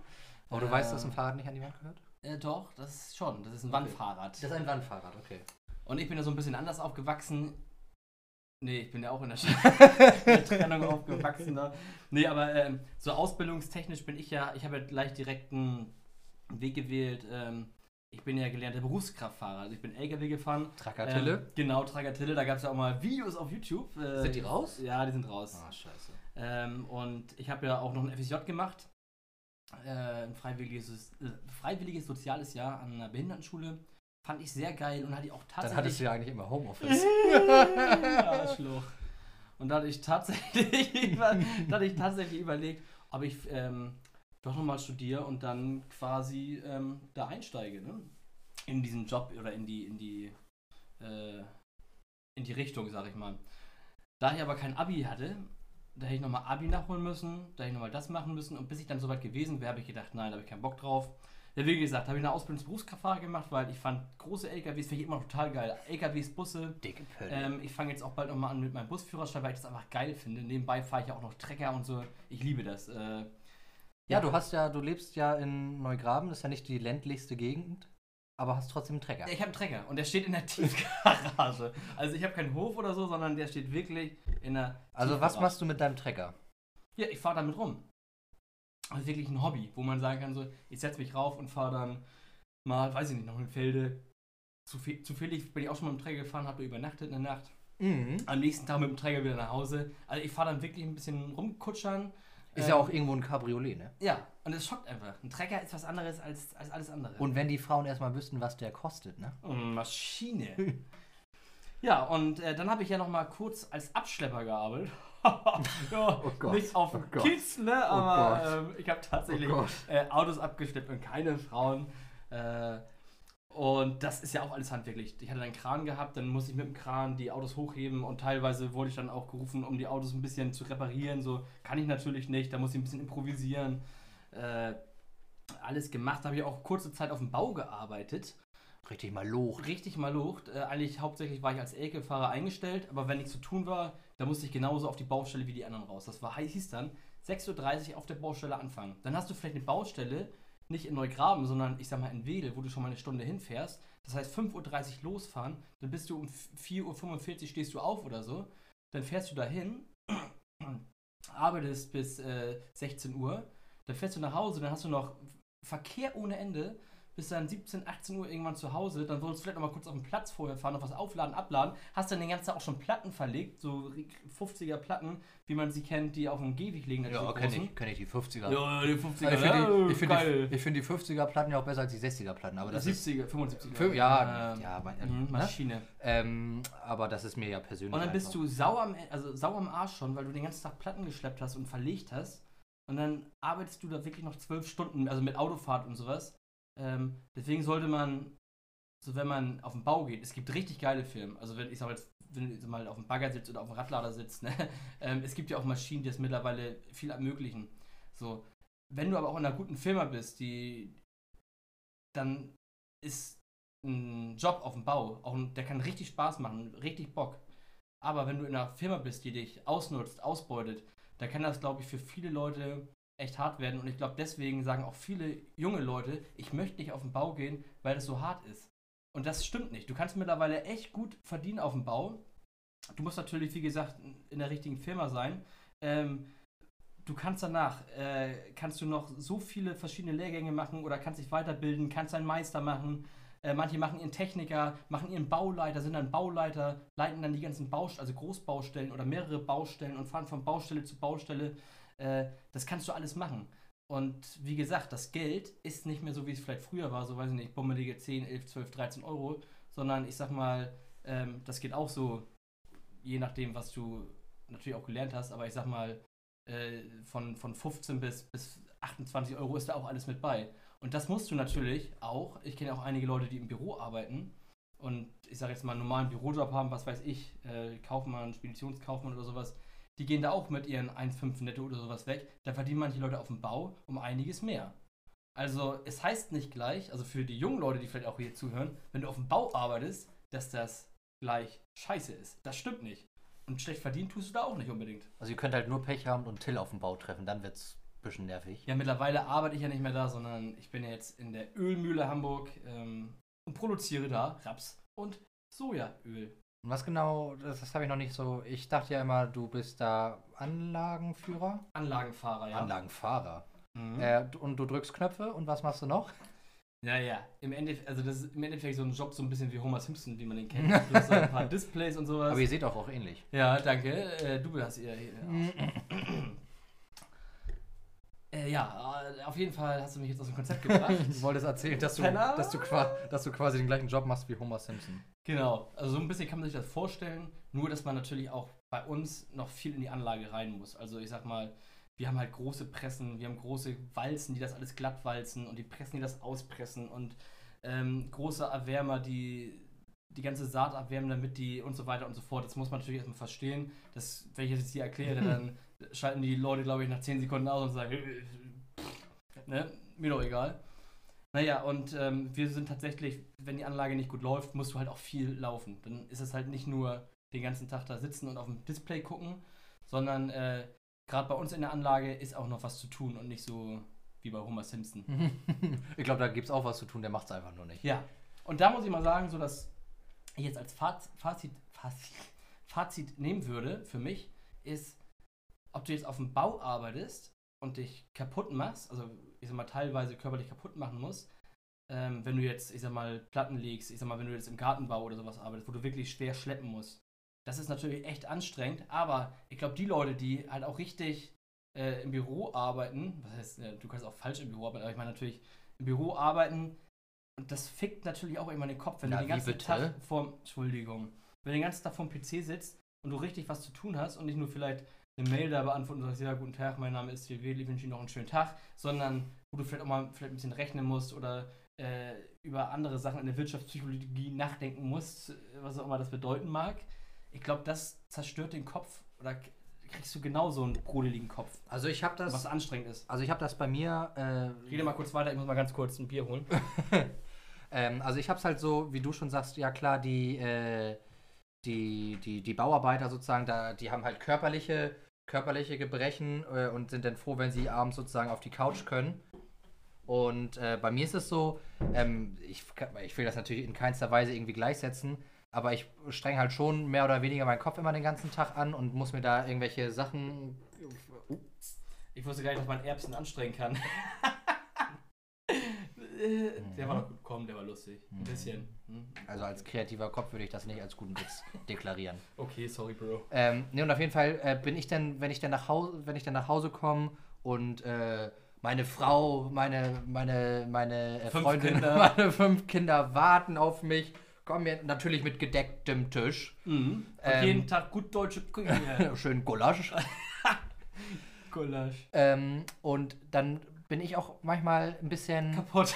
Aber du Äh, weißt, dass ein Fahrrad nicht an die Wand gehört? Äh, doch, das ist schon, das ist ein Wandfahrrad. Das ist ein Wandfahrrad, okay. Und ich bin ja so ein bisschen anders aufgewachsen. Nee, ich bin ja auch in der, der Trennung aufgewachsen. Da. Nee, aber ähm, so ausbildungstechnisch bin ich ja, ich habe ja gleich direkt einen Weg gewählt. Ähm, ich bin ja gelernter Berufskraftfahrer. Also ich bin LKW gefahren. Trakatille. Ähm, genau, Tragatille. Da gab es ja auch mal Videos auf YouTube. Äh, Sind die raus? Ja, die sind raus. Ah, scheiße. Ähm, und ich habe ja auch noch ein FSJ gemacht. Äh, ein freiwilliges, äh, freiwilliges soziales Jahr an einer Behindertenschule. Fand ich sehr geil und hatte ich auch Dann tatsächlich. hattest du ja eigentlich immer Homeoffice. Arschloch. Und da hatte ich tatsächlich, über, hatte ich tatsächlich überlegt, ob ich ähm, doch nochmal studiere und dann quasi ähm, da einsteige, ne? In diesen Job oder in die, in die, äh, in die Richtung, sag ich mal. Da ich aber kein Abi hatte, da hätte ich nochmal Abi nachholen müssen, da hätte ich nochmal das machen müssen. Und bis ich dann soweit gewesen wäre, habe ich gedacht, nein, da habe ich keinen Bock drauf. Ja, wie gesagt, habe ich eine Ausbildung zum Berufskraftfahrer gemacht, weil ich fand große LKWs finde ich immer noch total geil. LKWs, Busse. Dicke Pölle. Ähm, ich fange jetzt auch bald nochmal an mit meinem Busführerschein, weil ich das einfach geil finde. Nebenbei fahre ich ja auch noch Trecker und so. Ich liebe das. Äh, ja, du hast ja, du lebst ja in Neugraben, das ist ja nicht die ländlichste Gegend, aber hast trotzdem einen Trecker. Ich habe einen Trecker und der steht in der Tiefgarage. Also ich habe keinen Hof oder so, sondern der steht wirklich in der Also was machst du mit deinem Trecker? Ja, ich fahre damit rum. Ist wirklich ein Hobby, wo man sagen kann, so, ich setze mich rauf und fahre dann mal, weiß ich nicht, noch in Felde. Zufä- Zufällig bin ich auch schon mal mit dem Träger gefahren, habe übernachtet in der Nacht. Mhm. Am nächsten Tag mit dem Träger wieder nach Hause. Also ich fahre dann wirklich ein bisschen rumkutschern. Ist Ähm, ja auch irgendwo ein Cabriolet, ne? Ja, und es schockt einfach. Ein Trecker ist was anderes als, als alles andere. Und wenn die Frauen erstmal wüssten, was der kostet, ne? Mm, Maschine. ja, und äh, dann habe ich ja noch mal kurz als Abschlepper gearbeitet. ja, Oh Gott, nicht auf oh. Kiez, ne? Oh Aber Gott. ähm, ich habe tatsächlich Oh äh, Autos abgeschleppt und keine Frauen. Äh, und das ist ja auch alles handwerklich. Ich hatte einen Kran gehabt, dann musste ich mit dem Kran die Autos hochheben und teilweise wurde ich dann auch gerufen, um die Autos ein bisschen zu reparieren. So kann ich natürlich nicht, da muss ich ein bisschen improvisieren. Äh, alles gemacht, habe ich auch kurze Zeit auf dem Bau gearbeitet. Richtig mal Loch. Richtig mal Lucht. Äh, eigentlich hauptsächlich war ich als LKW-Fahrer eingestellt, aber wenn nichts zu tun war, da musste ich genauso auf die Baustelle wie die anderen raus. Das war, hieß dann 6.30 Uhr auf der Baustelle anfangen. Dann hast du vielleicht eine Baustelle, nicht in Neugraben, sondern ich sag mal in Wedel, wo du schon mal eine Stunde hinfährst. Das heißt 5.30 Uhr losfahren, dann bist du um 4.45 Uhr stehst du auf oder so. Dann fährst du dahin, arbeitest bis äh, 16 Uhr, dann fährst du nach Hause, dann hast du noch Verkehr ohne Ende, bis dann 17, 18 Uhr irgendwann zu Hause, dann wolltest du vielleicht noch mal kurz auf den Platz vorher fahren, noch was aufladen, abladen, hast dann den ganzen Tag auch schon Platten verlegt, so 50er Platten, wie man sie kennt, die auf dem Gehweg liegen. Ja, natürlich kenne ich, kenn ich die 50er. Ja, die 50er, Also ich ja, finde die, ich find geil. die, ich find die 50er-Platten ja auch besser als die 60er-Platten. Aber das ist. 70er, 75er. Fü- ja, Ähm, ja, aber, mhm, ne? Maschine. ähm, aber das ist mir ja persönlich. Und dann bist einfach- du sauer am, also sauer am Arsch schon, weil du den ganzen Tag Platten geschleppt hast und verlegt hast. Und dann arbeitest du da wirklich noch zwölf Stunden, also mit Autofahrt und sowas. Ähm, deswegen sollte man, so wenn man auf den Bau geht, es gibt richtig geile Filme. Also wenn ich sag jetzt, wenn du mal auf dem Bagger sitzt oder auf dem Radlader sitzt, ne? ähm, es gibt ja auch Maschinen, die das mittlerweile viel ermöglichen. So, wenn du aber auch in einer guten Firma bist, die dann ist ein Job auf dem Bau, auch ein, der kann richtig Spaß machen, richtig Bock. Aber wenn du in einer Firma bist, die dich ausnutzt, ausbeutet, dann kann das, glaube ich, für viele Leute echt hart werden. Und ich glaube, deswegen sagen auch viele junge Leute, ich möchte nicht auf den Bau gehen, weil das so hart ist. Und das stimmt nicht. Du kannst mittlerweile echt gut verdienen auf dem Bau. Du musst natürlich, wie gesagt, in der richtigen Firma sein. Ähm, du kannst danach, äh, kannst du noch so viele verschiedene Lehrgänge machen oder kannst dich weiterbilden, kannst einen Meister machen. Äh, manche machen ihren Techniker, machen ihren Bauleiter, sind dann Bauleiter, leiten dann die ganzen Baustellen, also Großbaustellen oder mehrere Baustellen und fahren von Baustelle zu Baustelle. Äh, das kannst du alles machen. Und wie gesagt, das Geld ist nicht mehr so, wie es vielleicht früher war, so weiß ich nicht, bummelige 10, 11, 12, 13 Euro, sondern ich sag mal, ähm, das geht auch so, je nachdem, was du natürlich auch gelernt hast, aber ich sag mal, äh, von, von 15 bis, bis 28 Euro ist da auch alles mit bei. Und das musst du natürlich auch, ich kenne auch einige Leute, die im Büro arbeiten und ich sage jetzt mal einen normalen Bürojob haben, was weiß ich, äh, Kaufmann, Speditionskaufmann oder sowas, die gehen da auch mit ihren 1,5 netto oder sowas weg. Da verdienen manche Leute auf dem Bau um einiges mehr. Also es heißt nicht gleich, also für die jungen Leute, die vielleicht auch hier zuhören, wenn du auf dem Bau arbeitest, dass das gleich scheiße ist. Das stimmt nicht. Und schlecht verdient tust du da auch nicht unbedingt. Also ihr könnt halt nur Pech haben und Till auf dem Bau treffen, dann wird's ein bisschen nervig. Ja, mittlerweile arbeite ich ja nicht mehr da, sondern ich bin ja jetzt in der Ölmühle Hamburg ähm, und produziere da Raps und Sojaöl. Und was genau, das, das habe ich noch nicht so. Ich dachte ja immer, du bist da Anlagenführer? Anlagenfahrer, ja. Anlagenfahrer. Mhm. Äh, und du drückst Knöpfe und was machst du noch? Ja, ja. Im Endeffekt, also das ist im Endeffekt so ein Job so ein bisschen wie Homer Simpson, wie man den kennt. Du hast so ein paar Displays und sowas. Aber ihr seht auch, auch ähnlich. ja, danke. Äh, du hast ihr. äh, ja, äh, auf jeden Fall hast du mich jetzt aus dem Konzept gebracht. Du wolltest erzählen, dass du, dass, du dass du quasi den gleichen Job machst wie Homer Simpson. Genau, also so ein bisschen kann man sich das vorstellen, nur dass man natürlich auch bei uns noch viel in die Anlage rein muss. Also ich sag mal, wir haben halt große Pressen, wir haben große Walzen, die das alles glatt walzen und die Pressen, die das auspressen und ähm, große Erwärmer, die die ganze Saat abwärmen, damit die und so weiter und so fort. Das muss man natürlich erstmal verstehen. Das, wenn ich das jetzt hier erkläre, dann schalten die Leute, glaube ich, nach 10 Sekunden aus und sagen, äh, ne, mir doch egal. Naja, und ähm, wir sind tatsächlich, wenn die Anlage nicht gut läuft, musst du halt auch viel laufen. Dann ist es halt nicht nur den ganzen Tag da sitzen und auf dem Display gucken, sondern äh, gerade bei uns in der Anlage ist auch noch was zu tun und nicht so wie bei Homer Simpson. ich glaube, da gibt es auch was zu tun, der macht es einfach nur nicht. Ja, und da muss ich mal sagen, so dass ich jetzt als Faz Fazit, Fazit, Fazit nehmen würde für mich, ist, ob du jetzt auf dem Bau arbeitest und dich kaputt machst, also ich sag mal teilweise körperlich kaputt machen musst, ähm, wenn du jetzt, ich sag mal, Platten legst, ich sag mal, wenn du jetzt im Gartenbau oder sowas arbeitest, wo du wirklich schwer schleppen musst. Das ist natürlich echt anstrengend, aber ich glaube, die Leute, die halt auch richtig äh, im Büro arbeiten, was heißt, äh, du kannst auch falsch im Büro arbeiten, aber ich meine natürlich im Büro arbeiten, und das fickt natürlich auch immer den Kopf, wenn Na, du den ganzen bitte? Tag vorm, Entschuldigung, wenn du den ganzen Tag vorm PC sitzt und du richtig was zu tun hast und nicht nur vielleicht eine Mail da beantworten und sagst, ja, guten Tag, mein Name ist CW, ich wünsche Ihnen noch einen schönen Tag, sondern wo du vielleicht auch mal vielleicht ein bisschen rechnen musst oder äh, über andere Sachen in der Wirtschaftspsychologie nachdenken musst, was auch immer das bedeuten mag. Ich glaube, das zerstört den Kopf oder kriegst du genauso einen brodeligen Kopf, Also ich habe das, was anstrengend ist. also ich habe das bei mir. Äh, Rede mal kurz weiter, ich muss mal ganz kurz ein Bier holen. Ähm, also ich habe es halt so, wie du schon sagst, ja klar, die, äh, die, die, die Bauarbeiter sozusagen, da, die haben halt körperliche, körperliche Gebrechen äh, und sind dann froh, wenn sie abends sozusagen auf die Couch können. Und äh, bei mir ist es so, ähm, ich, ich will das natürlich in keinster Weise irgendwie gleichsetzen, aber ich streng halt schon mehr oder weniger meinen Kopf immer den ganzen Tag an und muss mir da irgendwelche Sachen. Ich wusste gar nicht, dass man Erbsen anstrengen kann. der war doch gut, komm, der war lustig. Ein bisschen. Hm? Also als kreativer Kopf würde ich das nicht als guten Witz deklarieren. Okay, sorry, Bro. Ähm, ne, und auf jeden Fall äh, bin ich dann, wenn ich dann nach Hause, wenn ich dann nach Hause komme und äh, meine Frau, meine, meine, meine äh, Fünf Freundin, Kinder. meine fünf Kinder warten auf mich, kommen mir natürlich mit gedecktem Tisch. Mhm. Ähm, jeden Tag gut deutsche Küche. Schön Gulasch. Gulasch. ähm, und dann bin ich auch manchmal ein bisschen. Kaputt.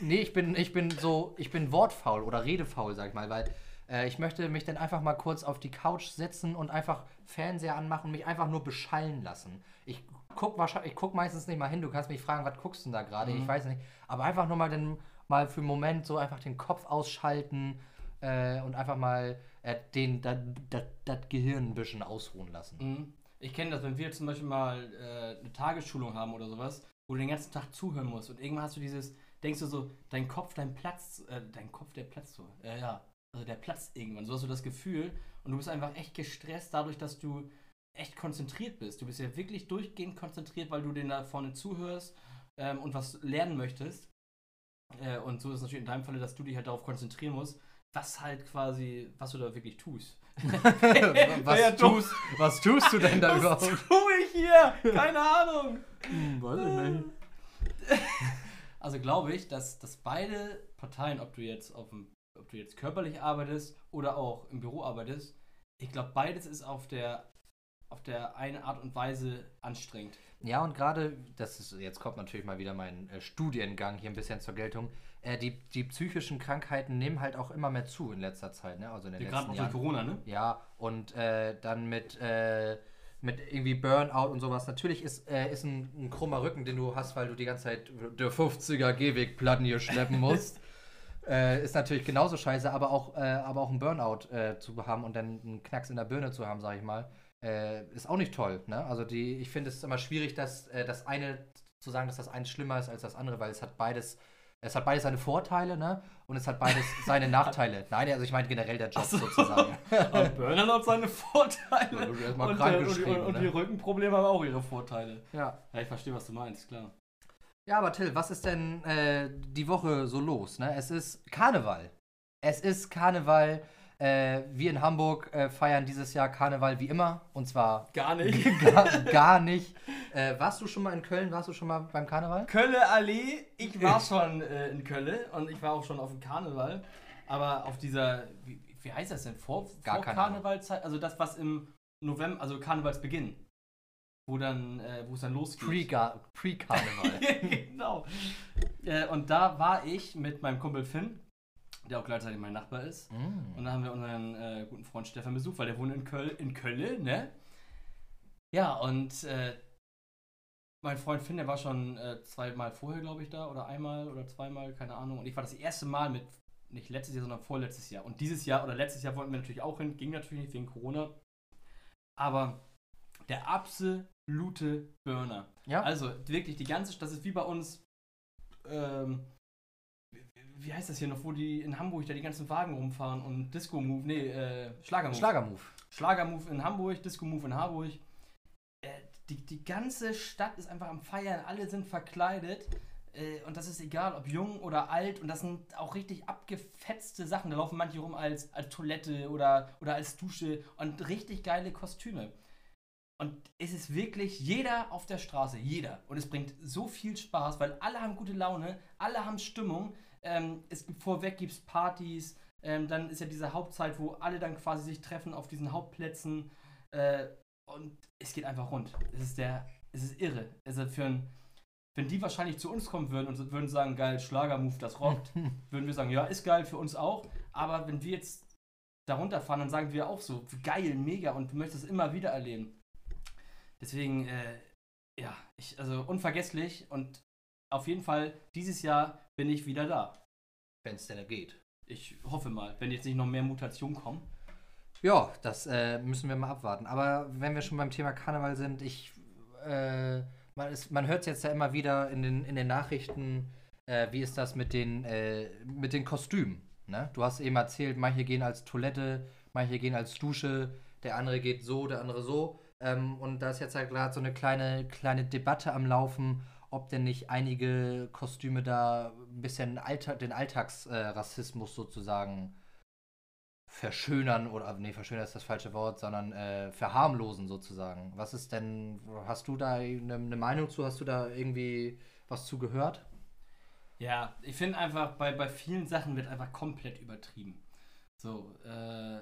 Nee, ich bin, ich bin so, ich bin wortfaul oder redefaul, sag ich mal, weil äh, ich möchte mich dann einfach mal kurz auf die Couch setzen und einfach Fernseher anmachen, mich einfach nur beschallen lassen. Ich guck wahrscheinlich, ich guck meistens nicht mal hin, du kannst mich fragen, was guckst du denn da gerade? Mhm. Ich weiß nicht. Aber einfach nur mal den, mal für einen Moment so einfach den Kopf ausschalten äh, und einfach mal äh, den, das Gehirn ein bisschen ausruhen lassen. Mhm. Ich kenne das, wenn wir zum Beispiel mal äh, eine Tagesschulung haben oder sowas, wo du den ganzen Tag zuhören musst und irgendwann hast du dieses, denkst du so, dein Kopf, dein Platz, äh, dein Kopf, der platzt so. Ja, ja. Also der platzt irgendwann. So hast du das Gefühl und du bist einfach echt gestresst dadurch, dass du echt konzentriert bist. Du bist ja wirklich durchgehend konzentriert, weil du den da vorne zuhörst ähm, und was lernen möchtest. Äh, und so ist es natürlich in deinem Falle, dass du dich halt darauf konzentrieren musst, was halt quasi, was du da wirklich tust. was, Ja, tust, was tust du denn da Was überhaupt? tue ich hier? Keine Ahnung. Hm, weiß ich nicht. Also glaube ich, dass, dass beide Parteien, ob du jetzt auf dem, ob du jetzt körperlich arbeitest oder auch im Büro arbeitest, ich glaube, beides ist auf der auf der eine Art und Weise anstrengend. Ja, und gerade, das ist, jetzt kommt natürlich mal wieder mein äh, Studiengang hier ein bisschen zur Geltung. Äh, die, die psychischen Krankheiten nehmen halt auch immer mehr zu in letzter Zeit, ne? Also in den Gerade letzten Jahren. Corona, ne? Ja, und äh, dann mit, äh, mit irgendwie Burnout und sowas. Natürlich ist, äh, ist ein, ein krummer Rücken, den du hast, weil du die ganze Zeit der 50er Gehwegplatten hier schleppen musst. äh, ist natürlich genauso scheiße, aber auch, äh, aber auch ein Burnout zu haben und dann einen Knacks in der Birne zu haben, sag ich mal, ist auch nicht toll. Ne? Also die, ich finde es immer schwierig, dass das eine zu sagen, dass das eine schlimmer ist als das andere, weil es hat beides, es hat beides seine Vorteile, ne? Und es hat beides seine Nachteile. Nein, also ich meine generell der Job so. sozusagen. Aber Burnout hat seine Vorteile. Und, und, die- geschrieben, und, ne? die Rückenprobleme haben auch ihre Vorteile. Ja. Ja, ich verstehe, was du meinst, klar. Ja, aber Till, was ist denn äh, die Woche so los? Ne? Es ist Karneval. Es ist Karneval. Äh, wir in Hamburg äh, feiern dieses Jahr Karneval wie immer. Und zwar Gar nicht. gar, gar nicht. Äh, warst du schon mal in Köln? Warst du schon mal beim Karneval? Kölle Allee, ich war schon äh, in Kölle und ich war auch schon auf dem Karneval. Aber auf dieser, wie, wie heißt das denn? Vor, Gar vor. Karnevalzeit? Also das, was im November, also Karnevalsbeginn. Wo dann, äh, wo es dann losgeht. Pre-Karneval. genau. Äh, und da war ich mit meinem Kumpel Finn, der auch gleichzeitig mein Nachbar ist. Mm. Und da haben wir unseren äh, guten Freund Stefan besucht, weil der wohnt in Köln, in Köln, ne? Ja, und äh, mein Freund Finn, der war schon äh, zweimal vorher, glaube ich, da. Oder einmal oder zweimal, keine Ahnung. Und ich war das erste Mal mit, nicht letztes Jahr, sondern vorletztes Jahr. Und dieses Jahr oder letztes Jahr wollten wir natürlich auch hin. Ging natürlich nicht wegen Corona. Aber der absolute Burner. Ja. Also wirklich die ganze, das ist wie bei uns, ähm, wie heißt das hier noch, wo die in Hamburg da die ganzen Wagen rumfahren und Disco Move, nee, äh, Schlagermove. Schlagermove. Schlagermove in Hamburg, Disco Move in Harburg. Äh, die, die ganze Stadt ist einfach am Feiern, alle sind verkleidet. Äh, und das ist egal, ob jung oder alt. Und das sind auch richtig abgefetzte Sachen. Da laufen manche rum als, als Toilette oder, oder als Dusche und richtig geile Kostüme. Und es ist wirklich jeder auf der Straße, jeder. Und es bringt so viel Spaß, weil alle haben gute Laune, alle haben Stimmung. Ähm, es gibt vorweg gibt's Partys. Ähm, dann ist ja diese Hauptzeit, wo alle dann quasi sich treffen auf diesen Hauptplätzen. Äh, und es geht einfach rund. Es ist der, es ist irre. Also für ein, wenn die wahrscheinlich zu uns kommen würden und würden sagen, geil, Schlagermove, das rockt, würden wir sagen, ja, ist geil für uns auch. Aber wenn wir jetzt darunter fahren, dann sagen wir auch so, geil, mega und du möchtest es immer wieder erleben. Deswegen, äh, ja, ich, also unvergesslich und auf jeden Fall, dieses Jahr bin ich wieder da. Wenn es denn geht. Ich hoffe mal, wenn jetzt nicht noch mehr Mutationen kommen. Ja, das äh, müssen wir mal abwarten. Aber wenn wir schon beim Thema Karneval sind, ich, äh, man, man hört es jetzt ja immer wieder in den, in den Nachrichten, äh, wie ist das mit den, äh, mit den Kostümen. Ne? Du hast eben erzählt, manche gehen als Toilette, manche gehen als Dusche, der andere geht so, der andere so. Ähm, und da ist jetzt halt gerade so eine kleine, kleine Debatte am Laufen, ob denn nicht einige Kostüme da ein bisschen Alltag, den Alltagsrassismus sozusagen verschönern oder nee, verschönern ist das falsche Wort, sondern äh, verharmlosen sozusagen. Was ist denn, hast du da eine, eine Meinung zu? Hast du da irgendwie was zu gehört? Ja, ich finde einfach, bei, bei vielen Sachen wird einfach komplett übertrieben. So, äh,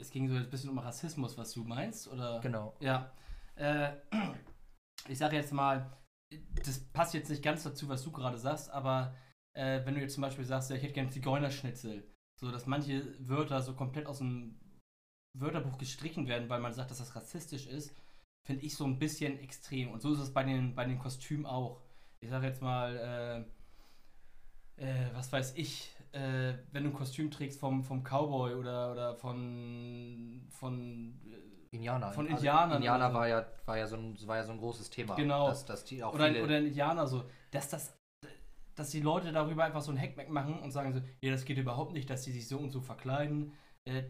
es ging so ein bisschen um Rassismus, was du meinst, oder? Genau. Ja. Äh, ich sage jetzt mal, das passt jetzt nicht ganz dazu, was du gerade sagst, aber äh, wenn du jetzt zum Beispiel sagst, ja, ich hätte gerne Zigeunerschnitzel, so dass manche Wörter so komplett aus dem Wörterbuch gestrichen werden, weil man sagt, dass das rassistisch ist, finde ich so ein bisschen extrem. Und so ist es bei den, bei den Kostümen auch. Ich sage jetzt mal, äh, äh, was weiß ich, äh, wenn du ein Kostüm trägst vom, vom Cowboy oder, oder von, von äh, Indianer. Von Indianern. Also Indianer war ja, war, ja so ein, war ja so ein großes Thema. Genau. Dass, dass die auch oder, viele oder Indianer so. Dass das dass die Leute darüber einfach so ein Hackmack machen und sagen so, ja, das geht überhaupt nicht, dass die sich so und so verkleiden. Äh,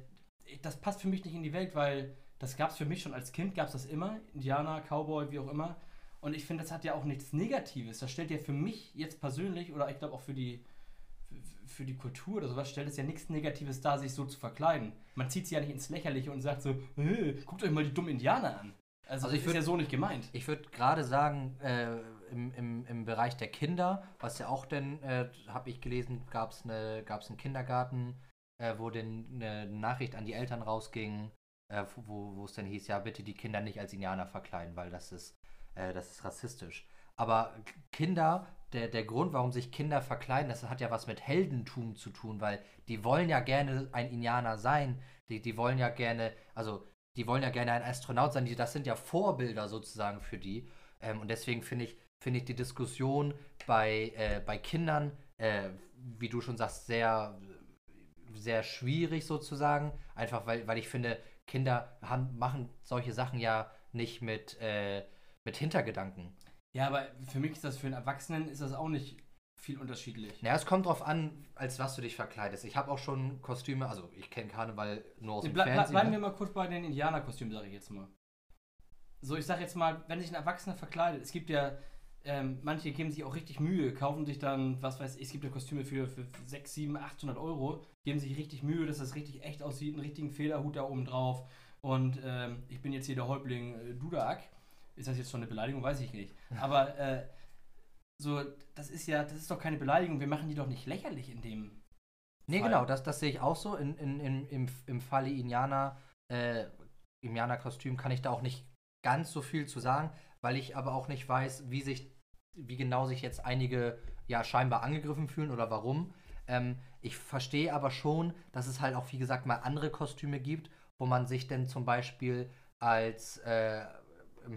das passt für mich nicht in die Welt, weil das gab es für mich schon als Kind, gab es das immer. Indianer, Cowboy, wie auch immer. Und ich finde, das hat ja auch nichts Negatives. Das stellt ja für mich jetzt persönlich oder ich glaube auch für die, für die Kultur oder sowas, stellt es ja nichts Negatives dar, sich so zu verkleiden. Man zieht sie ja nicht ins Lächerliche und sagt so, guckt euch mal die dummen Indianer an. Also, Also ich das würd- ist ja so nicht gemeint. Ich würde gerade sagen, äh, im, im, im Bereich der Kinder, was ja auch denn, äh, habe ich gelesen, gab es eine, gab's einen Kindergarten, äh, wo denn eine Nachricht an die Eltern rausging, äh, wo wo es dann hieß, ja, bitte die Kinder nicht als Indianer verkleiden, weil das ist, äh, das ist rassistisch. Aber Kinder, der, der Grund, warum sich Kinder verkleiden, das hat ja was mit Heldentum zu tun, weil die wollen ja gerne ein Indianer sein, die, die wollen ja gerne, also die wollen ja gerne ein Astronaut sein, die, das sind ja Vorbilder sozusagen für die. Ähm, und deswegen finde ich, finde ich die Diskussion bei, äh, bei Kindern, äh, wie du schon sagst, sehr, sehr schwierig sozusagen. Einfach weil, weil ich finde, Kinder haben, machen solche Sachen ja nicht mit, äh, mit Hintergedanken. Ja, aber für mich ist das für einen Erwachsenen ist das auch nicht viel unterschiedlich. Naja, es kommt drauf an, als was du dich verkleidest. Ich habe auch schon Kostüme, also ich kenne Karneval nur aus dem Ble Fernsehen. bleiben ne? wir mal kurz bei den Indianerkostümen, sage ich jetzt mal. So, ich sage jetzt mal, wenn sich ein Erwachsener verkleidet, es gibt ja, ähm, manche geben sich auch richtig Mühe, kaufen sich dann, was weiß ich, es gibt ja Kostüme für, für 6, 7, 800 Euro, geben sich richtig Mühe, dass das richtig echt aussieht, einen richtigen Federhut da oben drauf. Und ähm, ich bin jetzt hier der Häuptling äh, Dudak. Ist das jetzt schon eine Beleidigung? Weiß ich nicht. Aber äh, so, das ist ja, das ist doch keine Beleidigung. Wir machen die doch nicht lächerlich in dem. Nee, Fall. genau, das, das sehe ich auch so. In, in, in, im, Im Falle Indianer, äh, Indianer-Kostüm kann ich da auch nicht ganz so viel zu sagen, weil ich aber auch nicht weiß, wie sich, wie genau sich jetzt einige ja scheinbar angegriffen fühlen oder warum. Ähm, ich verstehe aber schon, dass es halt auch, wie gesagt, mal andere Kostüme gibt, wo man sich denn zum Beispiel als äh,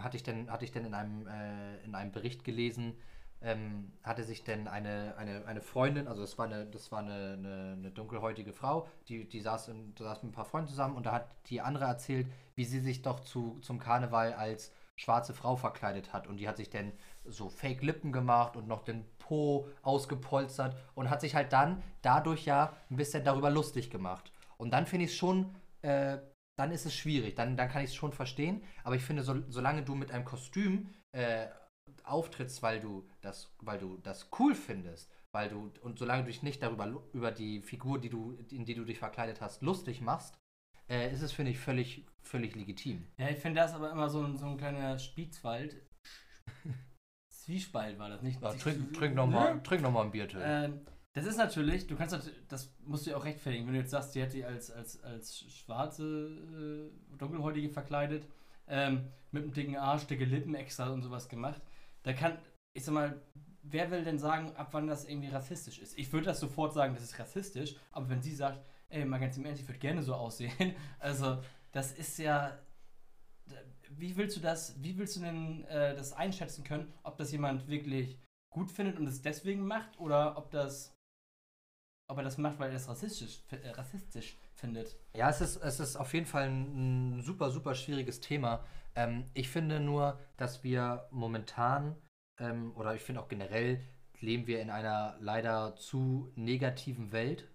hatte ich denn, hatte ich denn in einem, äh, in einem Bericht gelesen, ähm, hatte sich denn eine, eine, eine Freundin, also das war eine, das war eine, eine, eine dunkelhäutige Frau, die, die saß, in, saß mit ein paar Freunden zusammen und da hat die andere erzählt, wie sie sich doch zu, zum Karneval als schwarze Frau verkleidet hat. Und die hat sich dann so Fake-Lippen gemacht und noch den Po ausgepolstert und hat sich halt dann dadurch ja ein bisschen darüber lustig gemacht. Und dann finde ich es schon, äh, dann ist es schwierig, dann, dann kann ich es schon verstehen. Aber ich finde, so, solange du mit einem Kostüm äh, auftrittst, weil du das, weil du das cool findest, weil du und solange du dich nicht darüber über die Figur, die du, in die du dich verkleidet hast, lustig machst, äh, ist es finde ich völlig, völlig legitim. Ja, ich finde das aber immer so ein, so ein kleiner Spitzwald. Zwiespalt war das nicht. Ja, trink, trink nochmal ne? noch ein Bier, ähm, Das ist natürlich, du kannst das musst du ja auch rechtfertigen, wenn du jetzt sagst, die hätte die als, als, als schwarze, äh, dunkelhäutige verkleidet, ähm, mit einem dicken Arsch, dicke Lippen extra und sowas gemacht da kann, ich sag mal, wer will denn sagen, ab wann das irgendwie rassistisch ist? Ich würde das sofort sagen, das ist rassistisch, aber wenn sie sagt, ey, mal ganz im Ernst, ich würde gerne so aussehen, also das ist ja, wie willst du das, wie willst du denn äh, das einschätzen können, ob das jemand wirklich gut findet und es deswegen macht oder ob das, ob er das macht, weil er es rassistisch, äh, rassistisch findet? Ja, es ist, es ist auf jeden Fall ein, super, super schwieriges Thema. Ähm, ich finde nur, dass wir momentan, ähm, oder ich finde auch generell, leben wir in einer leider zu negativen Welt.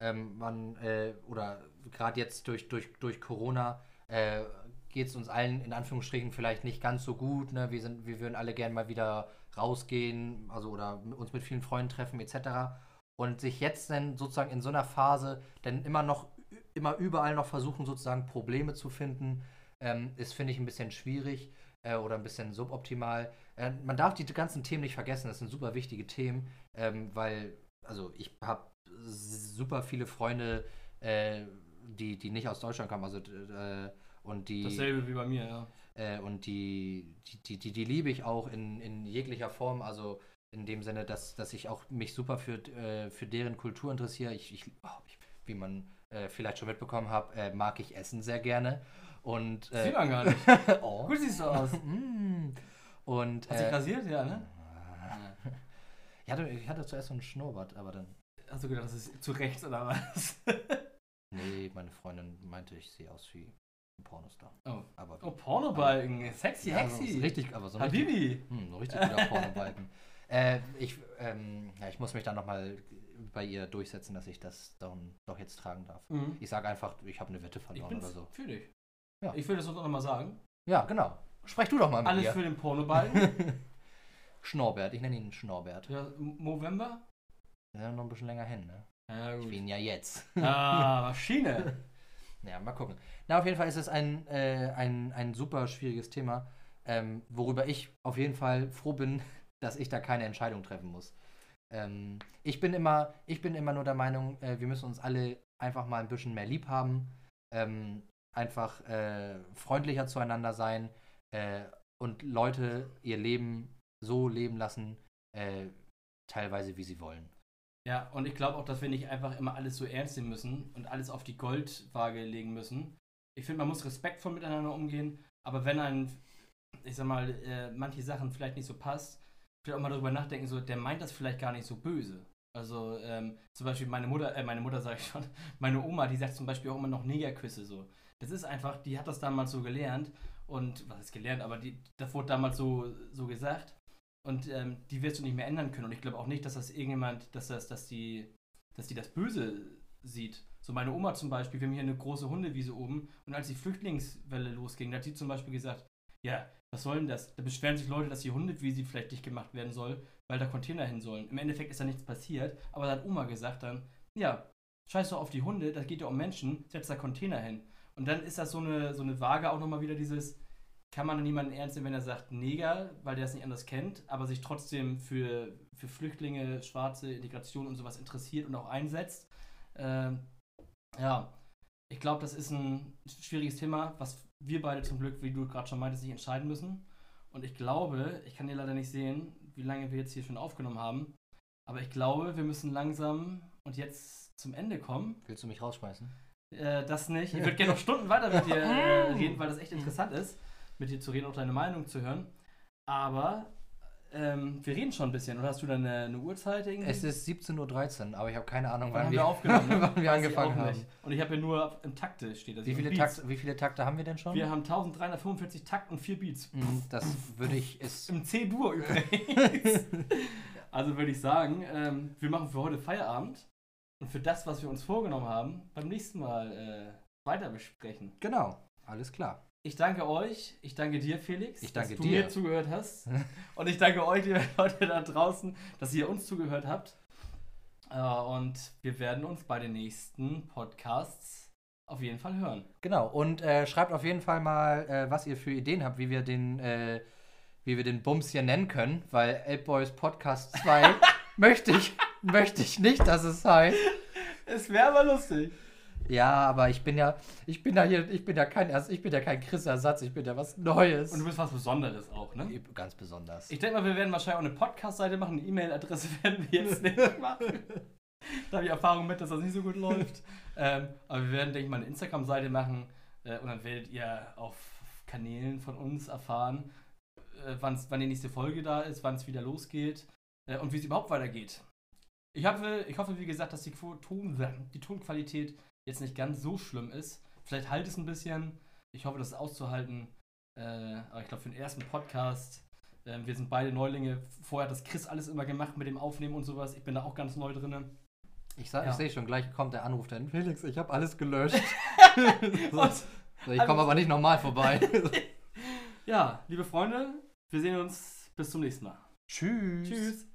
Ähm, man, äh, oder gerade jetzt durch, durch, durch Corona äh, geht es uns allen in Anführungsstrichen vielleicht nicht ganz so gut. Ne? Wir, sind, wir würden alle gerne mal wieder rausgehen, also oder uns mit vielen Freunden treffen, etc. Und sich jetzt dann sozusagen in so einer Phase dann immer noch, immer überall noch versuchen, sozusagen Probleme zu finden, ähm, ist, finde ich, ein bisschen schwierig äh, oder ein bisschen suboptimal. Äh, man darf die ganzen Themen nicht vergessen, das sind super wichtige Themen, ähm, weil, also ich habe super viele Freunde, äh, die, die nicht aus Deutschland kommen, also äh, und die. Dasselbe wie bei mir, ja. Äh, und die, die, die, die, liebe ich auch in, in jeglicher Form, also in dem Sinne, dass, dass ich auch mich super für, äh, für deren Kultur interessiere. Ich, ich, oh, ich wie man vielleicht schon mitbekommen hat, mag ich Essen sehr gerne. Und, äh, Sieht man gar nicht. oh. Gut siehst du aus. Mm. Und, Hast du äh, rasiert, ja, ne? ich, hatte, ich hatte zuerst so einen Schnurrbart, aber dann. Hast du gedacht, das ist zu rechts oder was? nee, meine Freundin meinte, ich sehe aus wie ein Pornostar. Oh, aber oh Pornobalken. Sexy, ja, hexy. So richtig, aber so ein Habibi. richtig, hm, so richtig guter Pornobalken. Äh, ich, ähm, ja, ich muss mich dann nochmal bei ihr durchsetzen, dass ich das dann doch jetzt tragen darf. Mhm. Ich sage einfach, ich habe eine Wette verloren oder so. Fühl dich. Ja. Ich will das auch nochmal sagen. Ja, genau. Sprech du doch mal mit Alles mir. für den Pornobalken. Schnorbert, ich nenne ihn Schnorbert. Ja, November? Ja, noch ein bisschen länger hin, ne? Ja, gut. Ich bin ja jetzt. Ah, Maschine. ja, mal gucken. Na, auf jeden Fall ist es ein, äh, ein, ein super schwieriges Thema, ähm, worüber ich auf jeden Fall froh bin, dass ich da keine Entscheidung treffen muss. Ähm, ich, bin immer, ich bin immer nur der Meinung, äh, wir müssen uns alle einfach mal ein bisschen mehr lieb haben. Ähm, einfach äh, freundlicher zueinander sein äh, und Leute ihr Leben so leben lassen, äh, teilweise wie sie wollen. Ja, und ich glaube auch, dass wir nicht einfach immer alles so ernst nehmen müssen und alles auf die Goldwaage legen müssen. Ich finde, man muss respektvoll miteinander umgehen, aber wenn ein, ich sag mal, äh, manche Sachen vielleicht nicht so passt, vielleicht auch mal darüber nachdenken, so, der meint das vielleicht gar nicht so böse. Also ähm, zum Beispiel meine Mutter, äh, meine Mutter sage ich schon, meine Oma, die sagt zum Beispiel auch immer noch Negerküsse so. Das ist einfach, die hat das damals so gelernt und, was ist gelernt, aber die, das wurde damals so, so gesagt und ähm, die wirst du nicht mehr ändern können und ich glaube auch nicht, dass das irgendjemand, dass das, dass die, dass die das Böse sieht. So meine Oma zum Beispiel, wir haben hier eine große Hundewiese oben und als die Flüchtlingswelle losging, da hat sie zum Beispiel gesagt, ja, was soll denn das? Da beschweren sich Leute, dass die Hundewiese vielleicht dicht gemacht werden soll, weil da Container hin sollen. Im Endeffekt ist da nichts passiert, aber da hat Oma gesagt dann, ja, scheiß doch auf die Hunde, das geht ja um Menschen, setz da Container hin. Und dann ist das so eine, so eine Waage auch nochmal wieder dieses, kann man niemanden ernst nehmen, wenn er sagt Neger, weil der das nicht anders kennt, aber sich trotzdem für, für Flüchtlinge, schwarze Integration und sowas interessiert und auch einsetzt. Ähm, ja, ich glaube, das ist ein schwieriges Thema, was wir beide zum Glück, wie du gerade schon meintest, nicht entscheiden müssen. Und ich glaube, ich kann dir leider nicht sehen, wie lange wir jetzt hier schon aufgenommen haben, aber ich glaube, wir müssen langsam und jetzt zum Ende kommen. Willst du mich rausschmeißen? Äh, das nicht. Ich würde gerne noch Stunden weiter mit dir äh, reden, weil das echt interessant ist, mit dir zu reden, auch deine Meinung zu hören. Aber ähm, wir reden schon ein bisschen. Oder hast du dann eine, eine Uhrzeit irgendwie? Es ist 17.13 Uhr, aber ich habe keine Ahnung, Wann wann haben wir, aufgenommen, ne? wann wir angefangen haben. nicht. Und ich habe ja nur im Takte steht das. Wie viele. Takte, wie viele Takte haben wir denn schon? Wir haben 1345 Takt und 4 Beats. Mm, Das würde ich. Ist, Im C-Dur übrigens. also würde ich sagen, ähm, wir machen für heute Feierabend. Und für das, was wir uns vorgenommen haben, beim nächsten Mal äh, weiter besprechen. genau, alles klar. Ich danke euch, ich danke dir, Felix, Ich danke dass du dir. mir zugehört hast. und ich danke euch, liebe Leute da draußen, dass ihr uns zugehört habt. Äh, und wir werden uns bei den nächsten Podcasts auf jeden Fall hören. Genau, und äh, schreibt auf jeden Fall mal, äh, was ihr für Ideen habt, wie wir den, äh, wie wir den Bums hier nennen können, weil Elb Boys Podcast 2 möchte, ich, möchte ich nicht, dass es heißt. Es wäre aber lustig. Ja, aber ich bin ja, ich bin ja hier, ich bin ja kein Erst, ich bin ja kein Chris-Ersatz, ich bin ja was Neues. Und du bist was Besonderes auch, ne? Ganz besonders. Ich denke mal, wir werden wahrscheinlich auch eine Podcast-Seite machen. Eine E-Mail-Adresse werden wir jetzt nicht machen. Da habe ich Erfahrung mit, dass das nicht so gut läuft. ähm, aber wir werden, denke ich mal, eine Instagram-Seite machen. Äh, und dann werdet ihr auf Kanälen von uns erfahren, äh, wann die nächste Folge da ist, wann es wieder losgeht äh, und wie es überhaupt weitergeht. Ich hoffe, ich hoffe, wie gesagt, dass die, Ton, die Tonqualität jetzt nicht ganz so schlimm ist. Vielleicht halt es ein bisschen. Ich hoffe, das ist auszuhalten. Äh, aber ich glaube, für den ersten Podcast, ähm, wir sind beide Neulinge. Vorher hat das Chris alles immer gemacht mit dem Aufnehmen und sowas. Ich bin da auch ganz neu drin. Ich, Ja. ich sehe schon, gleich kommt der Anruf dann. Felix, ich habe alles gelöscht. so, so, ich komme aber nicht nochmal vorbei. ja, liebe Freunde, wir sehen uns bis zum nächsten Mal. Tschüss. Tschüss.